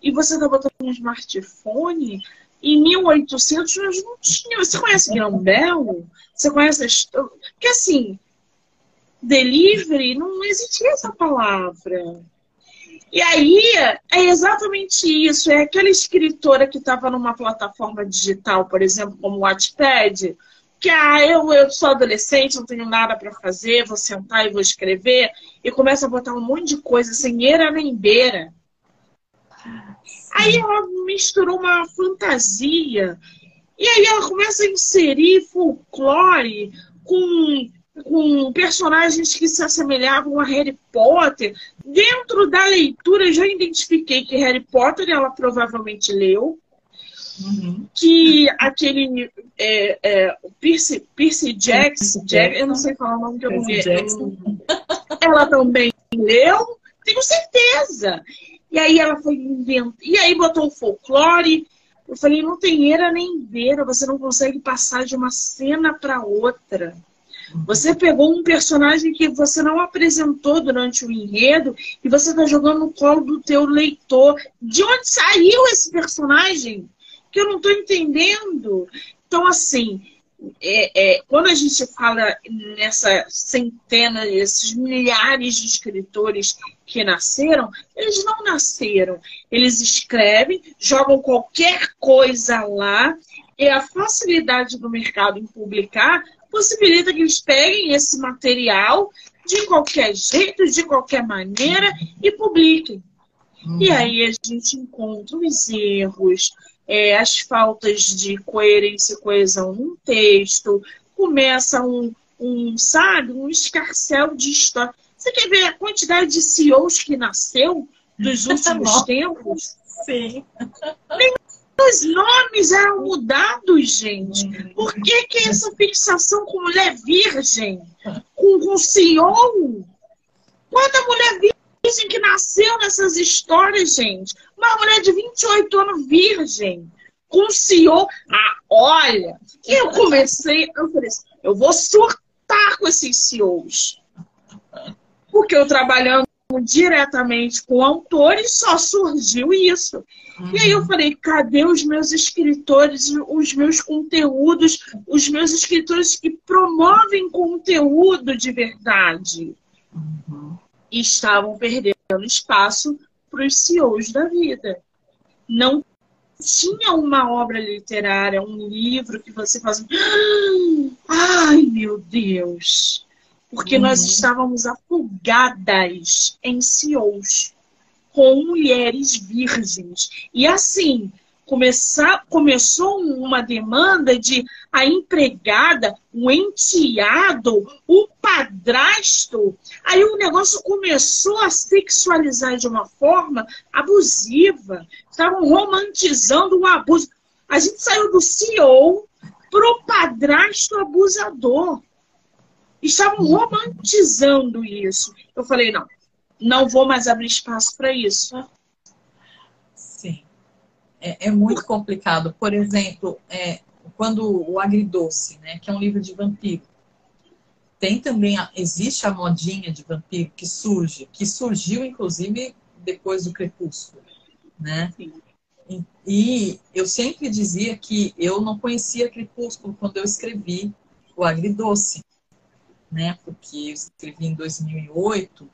e você está botando um smartphone. Em 1800 nós não tínhamos. Você conhece Grambel? Você conhece? Porque assim, delivery não existia essa palavra. E aí é exatamente isso. É aquela escritora que estava numa plataforma digital, por exemplo, como o Wattpad, que ah, eu, eu sou adolescente, não tenho nada para fazer, vou sentar e vou escrever, e começa a botar um monte de coisa sem eira nem beira. Aí ela misturou uma fantasia. E aí ela começa a inserir folclore com com personagens que se assemelhavam a Harry Potter. Dentro da leitura, já identifiquei que Harry Potter ela provavelmente leu. Uhum. Que aquele é, é, Percy, Percy Jackson, Jackson, eu não sei falar o nome de algum ela também leu, tenho certeza. E aí ela foi inventando, e aí botou o folclore. Eu falei, não tem era nem beira, você não consegue passar de uma cena para outra. Você pegou um personagem que você não apresentou durante o enredo e você está jogando no colo do teu leitor. De onde saiu esse personagem? Que eu não estou entendendo. Então, assim, é, é, quando a gente fala nessa centena, esses milhares de escritores que nasceram, eles não nasceram. Eles escrevem, jogam qualquer coisa lá, e a facilidade do mercado em publicar possibilita que eles peguem esse material de qualquer jeito, de qualquer maneira e publiquem. Uhum. E aí a gente encontra os erros, é, as faltas de coerência e coesão num texto, começa um, um, sabe, um escarcel de história. Você quer ver a quantidade de CEOs que nasceu dos últimos tempos? Sim. Nem os nomes eram mudados, gente. Por que, que essa fixação com mulher virgem? Com, com CEO? Quanta mulher virgem que nasceu nessas histórias, gente? Uma mulher de 28 anos virgem. Com CEO. Ah, olha. Eu comecei, eu falei assim, eu vou surtar com esses CEOs. Porque eu trabalhando diretamente com autores, só surgiu isso. Uhum. E aí eu falei, cadê os meus escritores, os meus conteúdos, os meus escritores que promovem conteúdo de verdade? Uhum. Estavam perdendo espaço para os CEOs da vida. Não tinha uma obra literária, um livro que você faz. Ai, meu Deus! Porque uhum. nós estávamos afogadas em CEOs com mulheres virgens. E assim, começar, começou uma demanda de a empregada, o enteado, o padrasto. Aí o negócio começou a sexualizar de uma forma abusiva. Estavam romantizando o abuso. A gente saiu do CEO para o padrasto abusador estavam romantizando isso. Eu falei, não, não vou mais abrir espaço para isso. Sim. é, é muito complicado. Por exemplo, é, quando o Agridoce, né, que é um livro de vampiro, tem também, existe a modinha de vampiro que surge, que surgiu inclusive depois do Crepúsculo, né? Sim. E, e eu sempre dizia que eu não conhecia Crepúsculo quando eu escrevi o Agridoce, né? Porque eu escrevi em 2008.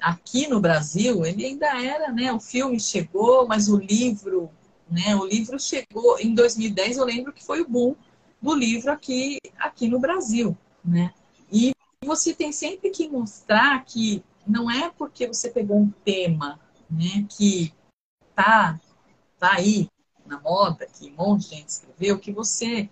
Aqui no Brasil, ele ainda era, né? O filme chegou, mas o livro, né? O livro chegou em 2010. Eu lembro que foi o boom do livro aqui, aqui no Brasil, né? E você tem sempre que mostrar que não é porque você pegou um tema, né, que tá, tá aí na moda, que um monte de gente escreveu, que você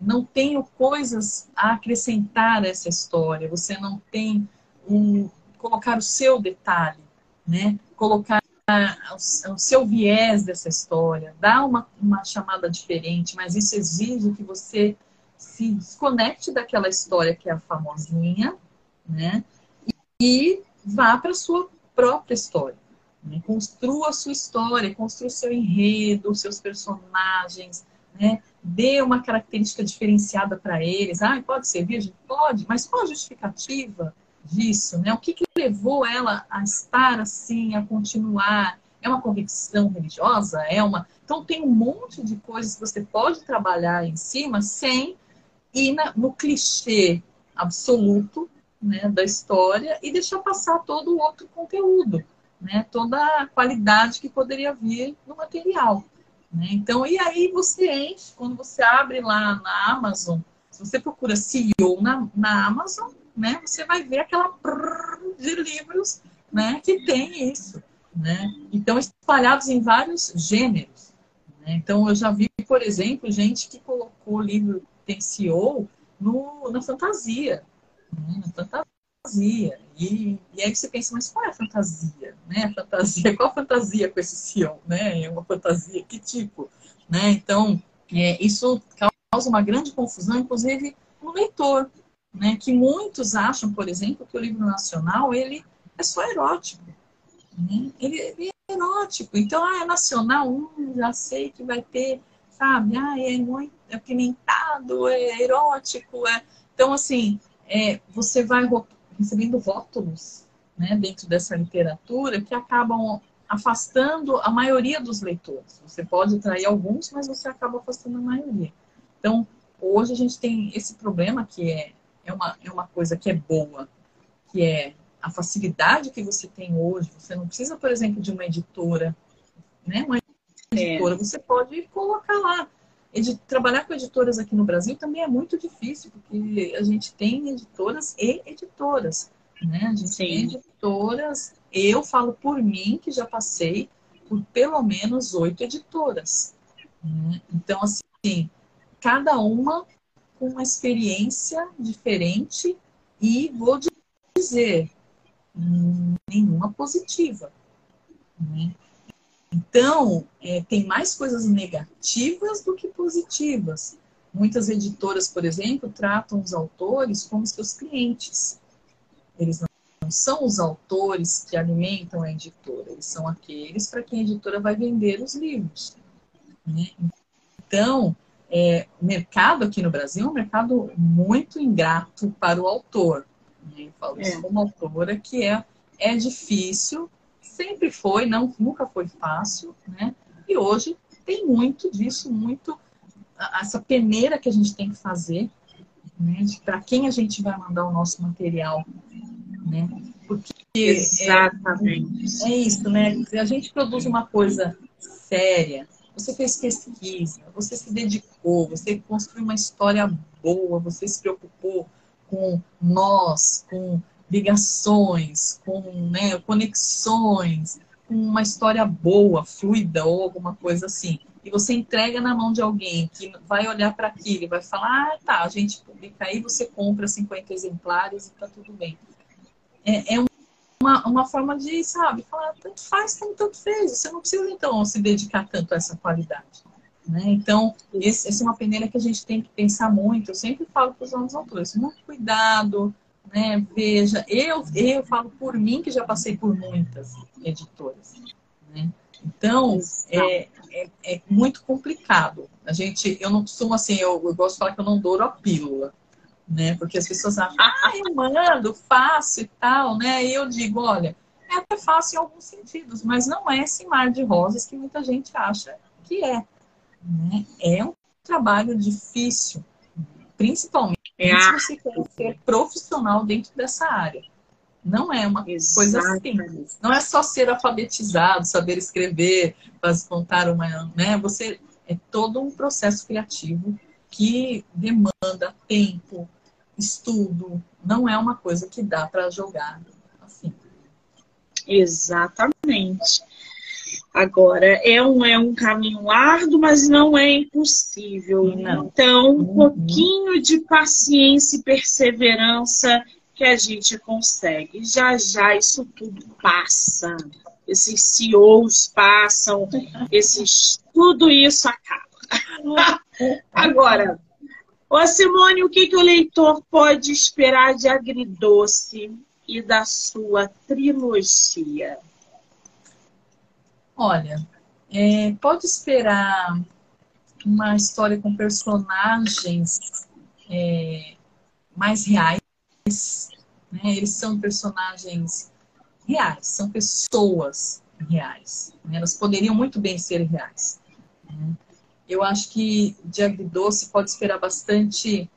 não tem coisas a acrescentar a essa história, você não tem um colocar o seu detalhe, né? Colocar o seu viés dessa história, dar uma, uma chamada diferente, mas isso exige que você se desconecte daquela história que é a famosinha, né? E vá para a sua própria história. Né? Construa a sua história, construa o seu enredo, os seus personagens, né? Dê uma característica diferenciada para eles. Ah, pode ser virgem? Pode, mas qual a justificativa disso? Né? O que, que levou ela a estar assim, a continuar? É uma convicção religiosa? É uma. Então tem um monte de coisas que você pode trabalhar em cima sem ir na, no clichê absoluto né, da história e deixar passar todo o outro conteúdo, né, toda a qualidade que poderia vir no material. Né? Então, e aí você enche, quando você abre lá na Amazon, se você procura CEO na, na Amazon, né, você vai ver aquela de livros né, que tem isso. Né? Então, espalhados em vários gêneros. Né? Então, eu já vi, por exemplo, gente que colocou livro tem CEO no, na fantasia. Né? fantasia. E, e aí você pensa, mas qual é a fantasia? Né? Fantasia, qual a fantasia com esse Sião? Né? É uma fantasia, que tipo? Né? Então, é, isso causa uma grande confusão, inclusive no leitor, né? que muitos acham, por exemplo, que o livro nacional ele é só erótico. Né? Ele, ele, é erótico. Então, ah, é nacional, hum, já sei que vai ter, sabe? Ah, é muito apimentado, é erótico. É... Então, assim, é, você vai recebendo rótulos né, dentro dessa literatura que acabam afastando a maioria dos leitores. Você pode atrair alguns, mas você acaba afastando a maioria. Então, hoje a gente tem esse problema que é, é, uma, é uma coisa que é boa, que é a facilidade que você tem hoje. Você não precisa, por exemplo, de uma editora, né? Uma editora, é. você pode colocar lá trabalhar com editoras aqui no Brasil também é muito difícil, porque a gente tem editoras e editoras. Né? A gente Sim. tem editoras, eu falo por mim, que já passei por pelo menos oito editoras. Né? Então, assim, cada uma com uma experiência diferente e vou dizer, hum, nenhuma positiva. Né? Então, é, tem mais coisas negativas do que positivas. Muitas editoras, por exemplo, tratam os autores como seus clientes. Eles não são os autores que alimentam a editora, eles são aqueles para quem a editora vai vender os livros. Né? Então, é, o mercado aqui no Brasil é um mercado muito ingrato para o autor. Né? Eu falo isso é. como autora, que é, é difícil sempre foi, não, nunca foi fácil, né? E hoje tem muito disso, muito essa peneira que a gente tem que fazer, né? Para quem a gente vai mandar o nosso material, né? Porque Exatamente. É, é isso, né? A gente produz uma coisa séria, você fez pesquisa, você se dedicou, você construiu uma história boa, você se preocupou com nós, com ligações, com né, conexões, com uma história boa, fluida ou alguma coisa assim. E você entrega na mão de alguém que vai olhar para aquilo e vai falar: ah, tá, a gente publica aí, você compra 50 exemplares e tá tudo bem. É, é uma, uma forma de, sabe, falar: tanto faz como tanto fez. Você não precisa, então, se dedicar tanto a essa qualidade. Né? Então, esse, essa é uma peneira que a gente tem que pensar muito. Eu sempre falo para os nossos autores: muito cuidado né? Veja, eu, eu falo por mim que já passei por muitas editoras. Né? Então, é, é, é, muito complicado. A gente, eu não costumo assim, eu, eu gosto de falar que eu não douro a pílula, né? Porque as pessoas acham, ah, eu mando, faço e tal, né? E eu digo, olha, é até fácil em alguns sentidos, mas não é esse mar de rosas que muita gente acha que é. Né? É um trabalho difícil, principalmente é. se você quer ser profissional dentro dessa área. Não é uma Exatamente. coisa simples. Não é só ser alfabetizado, saber escrever, fazer contar uma, né? Você é todo um processo criativo que demanda tempo, estudo. Não é uma coisa que dá para jogar assim. Exatamente. Agora, é um, é um caminho árduo, mas não é impossível. Não. Então, um uhum. pouquinho de paciência e perseverança que a gente consegue. Já já isso tudo passa. Esses CEOs passam, esses, tudo isso acaba. Agora, ô Simone, o que, que o leitor pode esperar de agridoce e da sua trilogia? Olha, é, pode esperar uma história com personagens é, mais reais né? Eles são personagens reais, são pessoas reais. Né? Elas poderiam muito bem ser reais. Né? Eu acho que de agridoce pode esperar bastante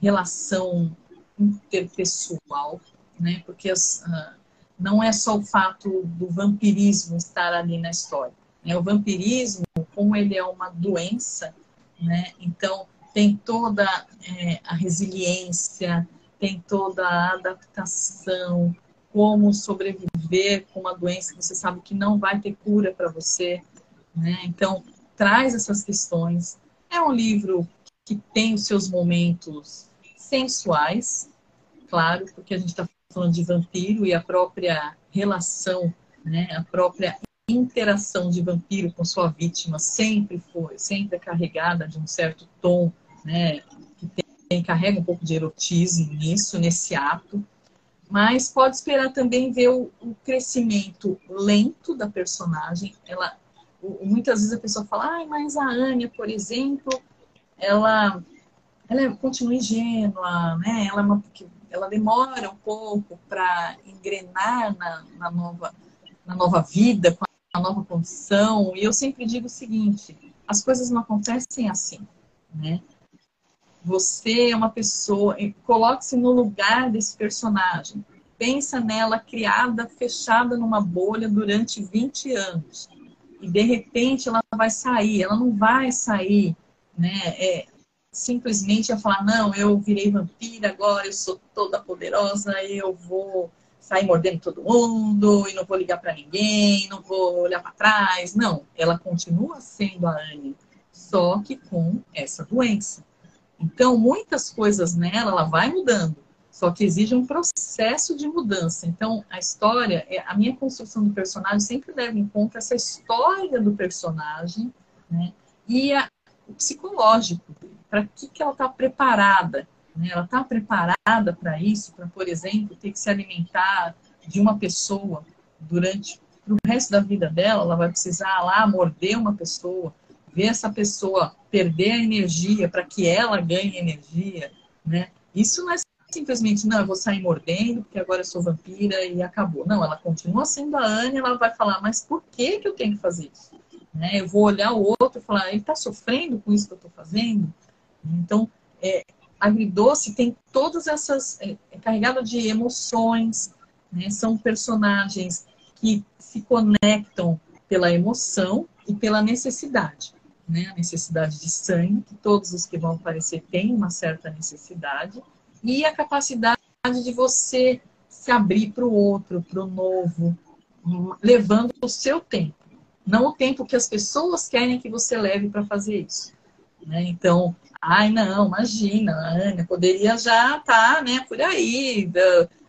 relação interpessoal, né? Porque as, uh, não é só o fato do vampirismo estar ali na história. Né? O vampirismo, como ele é uma doença, né? Então tem toda é, a resiliência, tem toda a adaptação, como sobreviver com uma doença que você sabe que não vai ter cura para você. Né? Então, traz essas questões. É um livro que tem os seus momentos sensuais, claro, porque a gente está falando de vampiro e a própria relação, né? a própria interação de vampiro com sua vítima sempre foi, sempre é carregada de um certo tom, né? que tem carrega um pouco de erotismo nisso, nesse ato, mas pode esperar também ver o, o crescimento lento da personagem. Ela, muitas vezes a pessoa fala, ah, mas a Anya, por exemplo, ela, ela continua ingênua, né? Ela, é uma, ela demora um pouco para engrenar na, na, nova, na nova vida, com a nova condição. E eu sempre digo o seguinte: as coisas não acontecem assim, né? Você é uma pessoa, coloque-se no lugar desse personagem. Pensa nela criada, fechada numa bolha durante 20 anos. E de repente ela vai sair, ela não vai sair, né? É, simplesmente a falar, não, eu virei vampira agora, eu sou toda poderosa, eu vou sair mordendo todo mundo e não vou ligar para ninguém, não vou olhar para trás. Não, ela continua sendo a Anne, só que com essa doença. Então, muitas coisas nela, ela vai mudando, só que exige um processo de mudança. Então, a história, é, a minha construção do personagem sempre leva em conta essa história do personagem, né? E a, o psicológico, para que, que ela está preparada. Né? Ela está preparada para isso, para, por exemplo, ter que se alimentar de uma pessoa durante o resto da vida dela, ela vai precisar lá morder uma pessoa, ver essa pessoa perder a energia para que ela ganhe energia, né? Isso não é simplesmente, não, eu vou sair mordendo porque agora eu sou vampira e acabou. Não, ela continua sendo a Anne, ela vai falar, mas por que, que eu tenho que fazer isso? Né? Eu vou olhar o outro e falar, ele está sofrendo com isso que eu estou fazendo? Então, é, Agridoce tem todas essas, é, é carregado de emoções, né? são personagens que se conectam pela emoção e pela necessidade né, a necessidade de sangue, que todos os que vão aparecer têm uma certa necessidade, e a capacidade de você se abrir para o outro, para o novo, levando o seu tempo, não o tempo que as pessoas querem que você leve para fazer isso. Né? Então, ai não, imagina, Ana poderia já estar tá, né, por aí,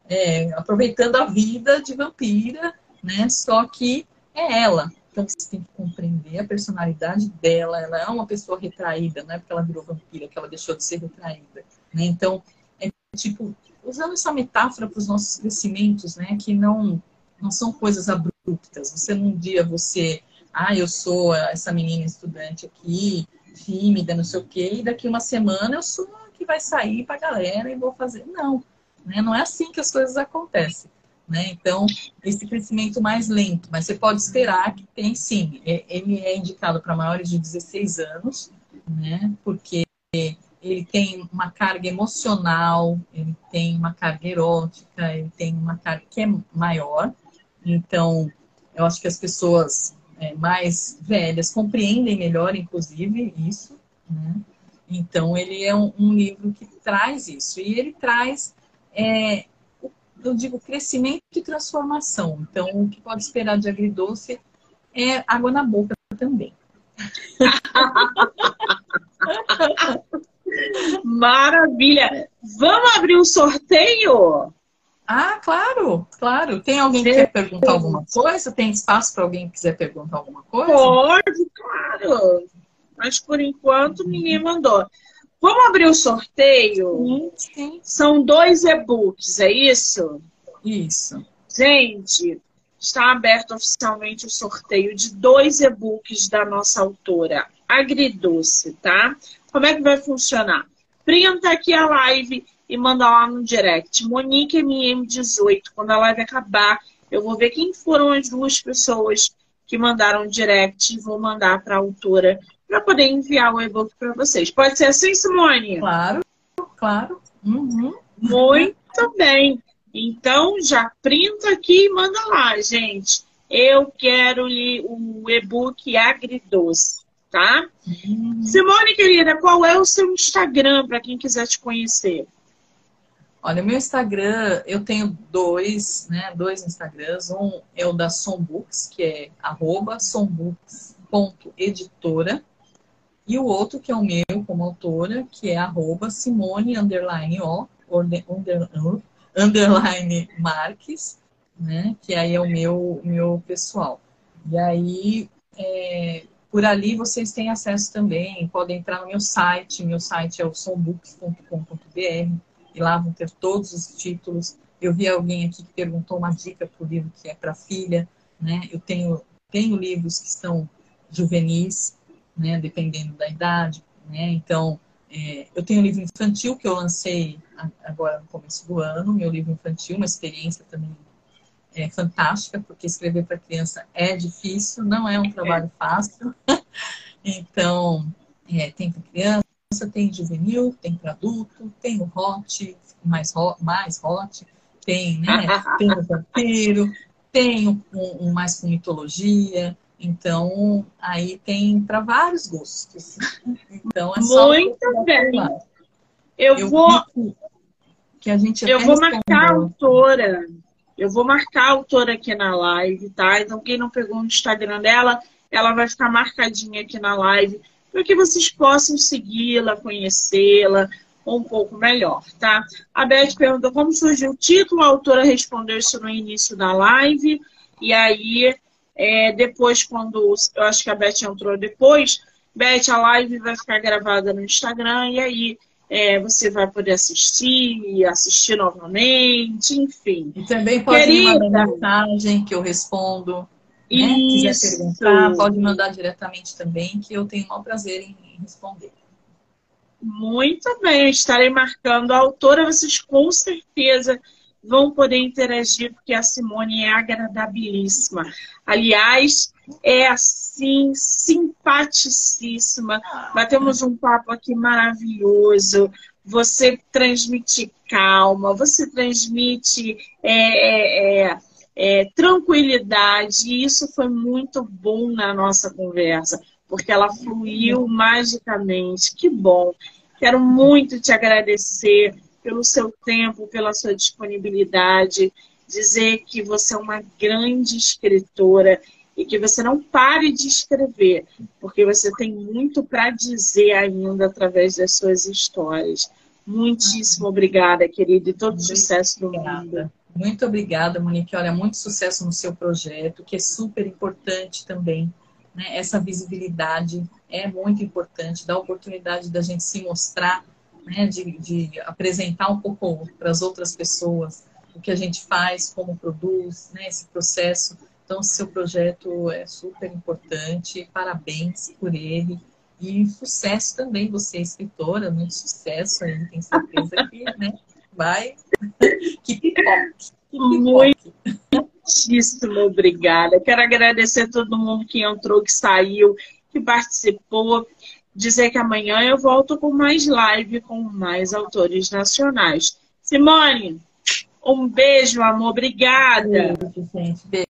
é, aproveitando a vida de vampira, né? Só que é ela, então você tem que compreender a personalidade dela. Ela é uma pessoa retraída, não é porque ela virou vampira que ela deixou de ser retraída. Né? Então, é tipo, usando essa metáfora para os nossos crescimentos, né? Que não, não são coisas abruptas. Você num dia você ah, eu sou essa menina estudante aqui, tímida, não sei o quê, e daqui uma semana eu sou a que vai sair para a galera e vou fazer. Não, né? não é assim que as coisas acontecem. Né? Então, esse crescimento mais lento, mas você pode esperar que tem sim. É, ele é indicado para maiores de 16 anos, né? porque ele tem uma carga emocional, ele tem uma carga erótica, ele tem uma carga que é maior. Então, eu acho que as pessoas é, mais velhas compreendem melhor, inclusive, isso. Né? Então, ele é um, um, livro que traz isso. E ele traz, é, eu digo, crescimento e transformação. Então, o que pode esperar de agridoce é água na boca também. Maravilha! Vamos abrir um sorteio? Ah, claro, claro. Tem alguém que quer perguntar alguma coisa? Tem espaço para alguém que quiser perguntar alguma coisa? Pode, claro. Mas por enquanto ninguém mandou. Vamos abrir o sorteio? Sim, sim. São dois e-books, é isso? Isso. Gente, está aberto oficialmente o sorteio de dois e-books da nossa autora, Agridoce, tá? Como é que vai funcionar? Printa aqui a live e manda lá no direct. Monique MM18. Quando a live acabar, eu vou ver quem foram as duas pessoas que mandaram direct e vou mandar para a autora para poder enviar o e-book para vocês. Pode ser assim, Simone? Claro, claro. Uhum. Muito bem. Então, já printa aqui e manda lá, gente. Eu quero o e-book agridoce, tá? Uhum. Simone, querida, qual é o seu Instagram para quem quiser te conhecer? Olha, meu Instagram, eu tenho dois, né? Dois Instagrams. Um é o da Sombooks, que é arroba sombooks.editora. E o outro, que é o meu como autora, que é arroba Simone underline O, underline Marques, né? Que aí é o meu, meu pessoal. E aí, é, por ali vocês têm acesso também, podem entrar no meu site, meu site é o sombooks.com.br e lá vão ter todos os títulos. Eu vi alguém aqui que perguntou uma dica para o livro que é para filha, né? Eu tenho, tenho livros que são juvenis, né? Dependendo da idade, né? Então, é, eu tenho um livro infantil que eu lancei agora no começo do ano, meu livro infantil, uma experiência também é, fantástica, porque escrever para criança é difícil, não é um trabalho fácil. então, é, tem para criança, tem juvenil, tem para adulto, tem o hot, mais hot, mais hot tem, né? tem o vampiro, tem um, um, mais com mitologia. Então, aí tem para vários gostos. Então, é só Muito bem. Eu, eu vou que a gente Eu vou marcar a autora. Eu vou marcar a autora aqui na live, tá? Então, quem não pegou o Instagram dela, ela vai ficar marcadinha aqui na live para que vocês possam segui-la, conhecê-la um pouco melhor, tá? A Beth perguntou como surgiu o título, a autora respondeu isso no início da live, e aí, é, depois, quando eu acho que a Beth entrou depois, Beth, a live vai ficar gravada no Instagram, e aí é, você vai poder assistir, assistir novamente, enfim. E também pode Querida, mandar mensagem que eu respondo. Né? Quiser perguntar, pode mandar diretamente também, que eu tenho o maior prazer em responder. Muito bem, estarei marcando a autora, vocês com certeza vão poder interagir, porque a Simone é agradabilíssima. Aliás, é assim, simpaticíssima. Batemos um papo aqui maravilhoso. Você transmite calma, você transmite é, é, é é, tranquilidade, e isso foi muito bom na nossa conversa, porque ela fluiu magicamente. Que bom! Quero muito te agradecer pelo seu tempo, pela sua disponibilidade, dizer que você é uma grande escritora e que você não pare de escrever, porque você tem muito para dizer ainda através das suas histórias. Muitíssimo obrigada, querida, e todo sucesso do mundo. Muito obrigada, Monique. Olha, muito sucesso no seu projeto, que é super importante também. Né? Essa visibilidade é muito importante, dá oportunidade da gente se mostrar, né? de, de apresentar um pouco para as outras pessoas o que a gente faz, como produz, né? esse processo Então, seu projeto é super importante, parabéns por ele. E sucesso também, você é escritora, muito sucesso aí, tenho certeza que né, vai. que pipoque. Muitíssimo obrigada. Quero agradecer a todo mundo que entrou, que saiu, que participou. Dizer que amanhã eu volto com mais live com mais autores nacionais. Simone, um beijo, amor. Obrigada. Beijo, gente. Beijo.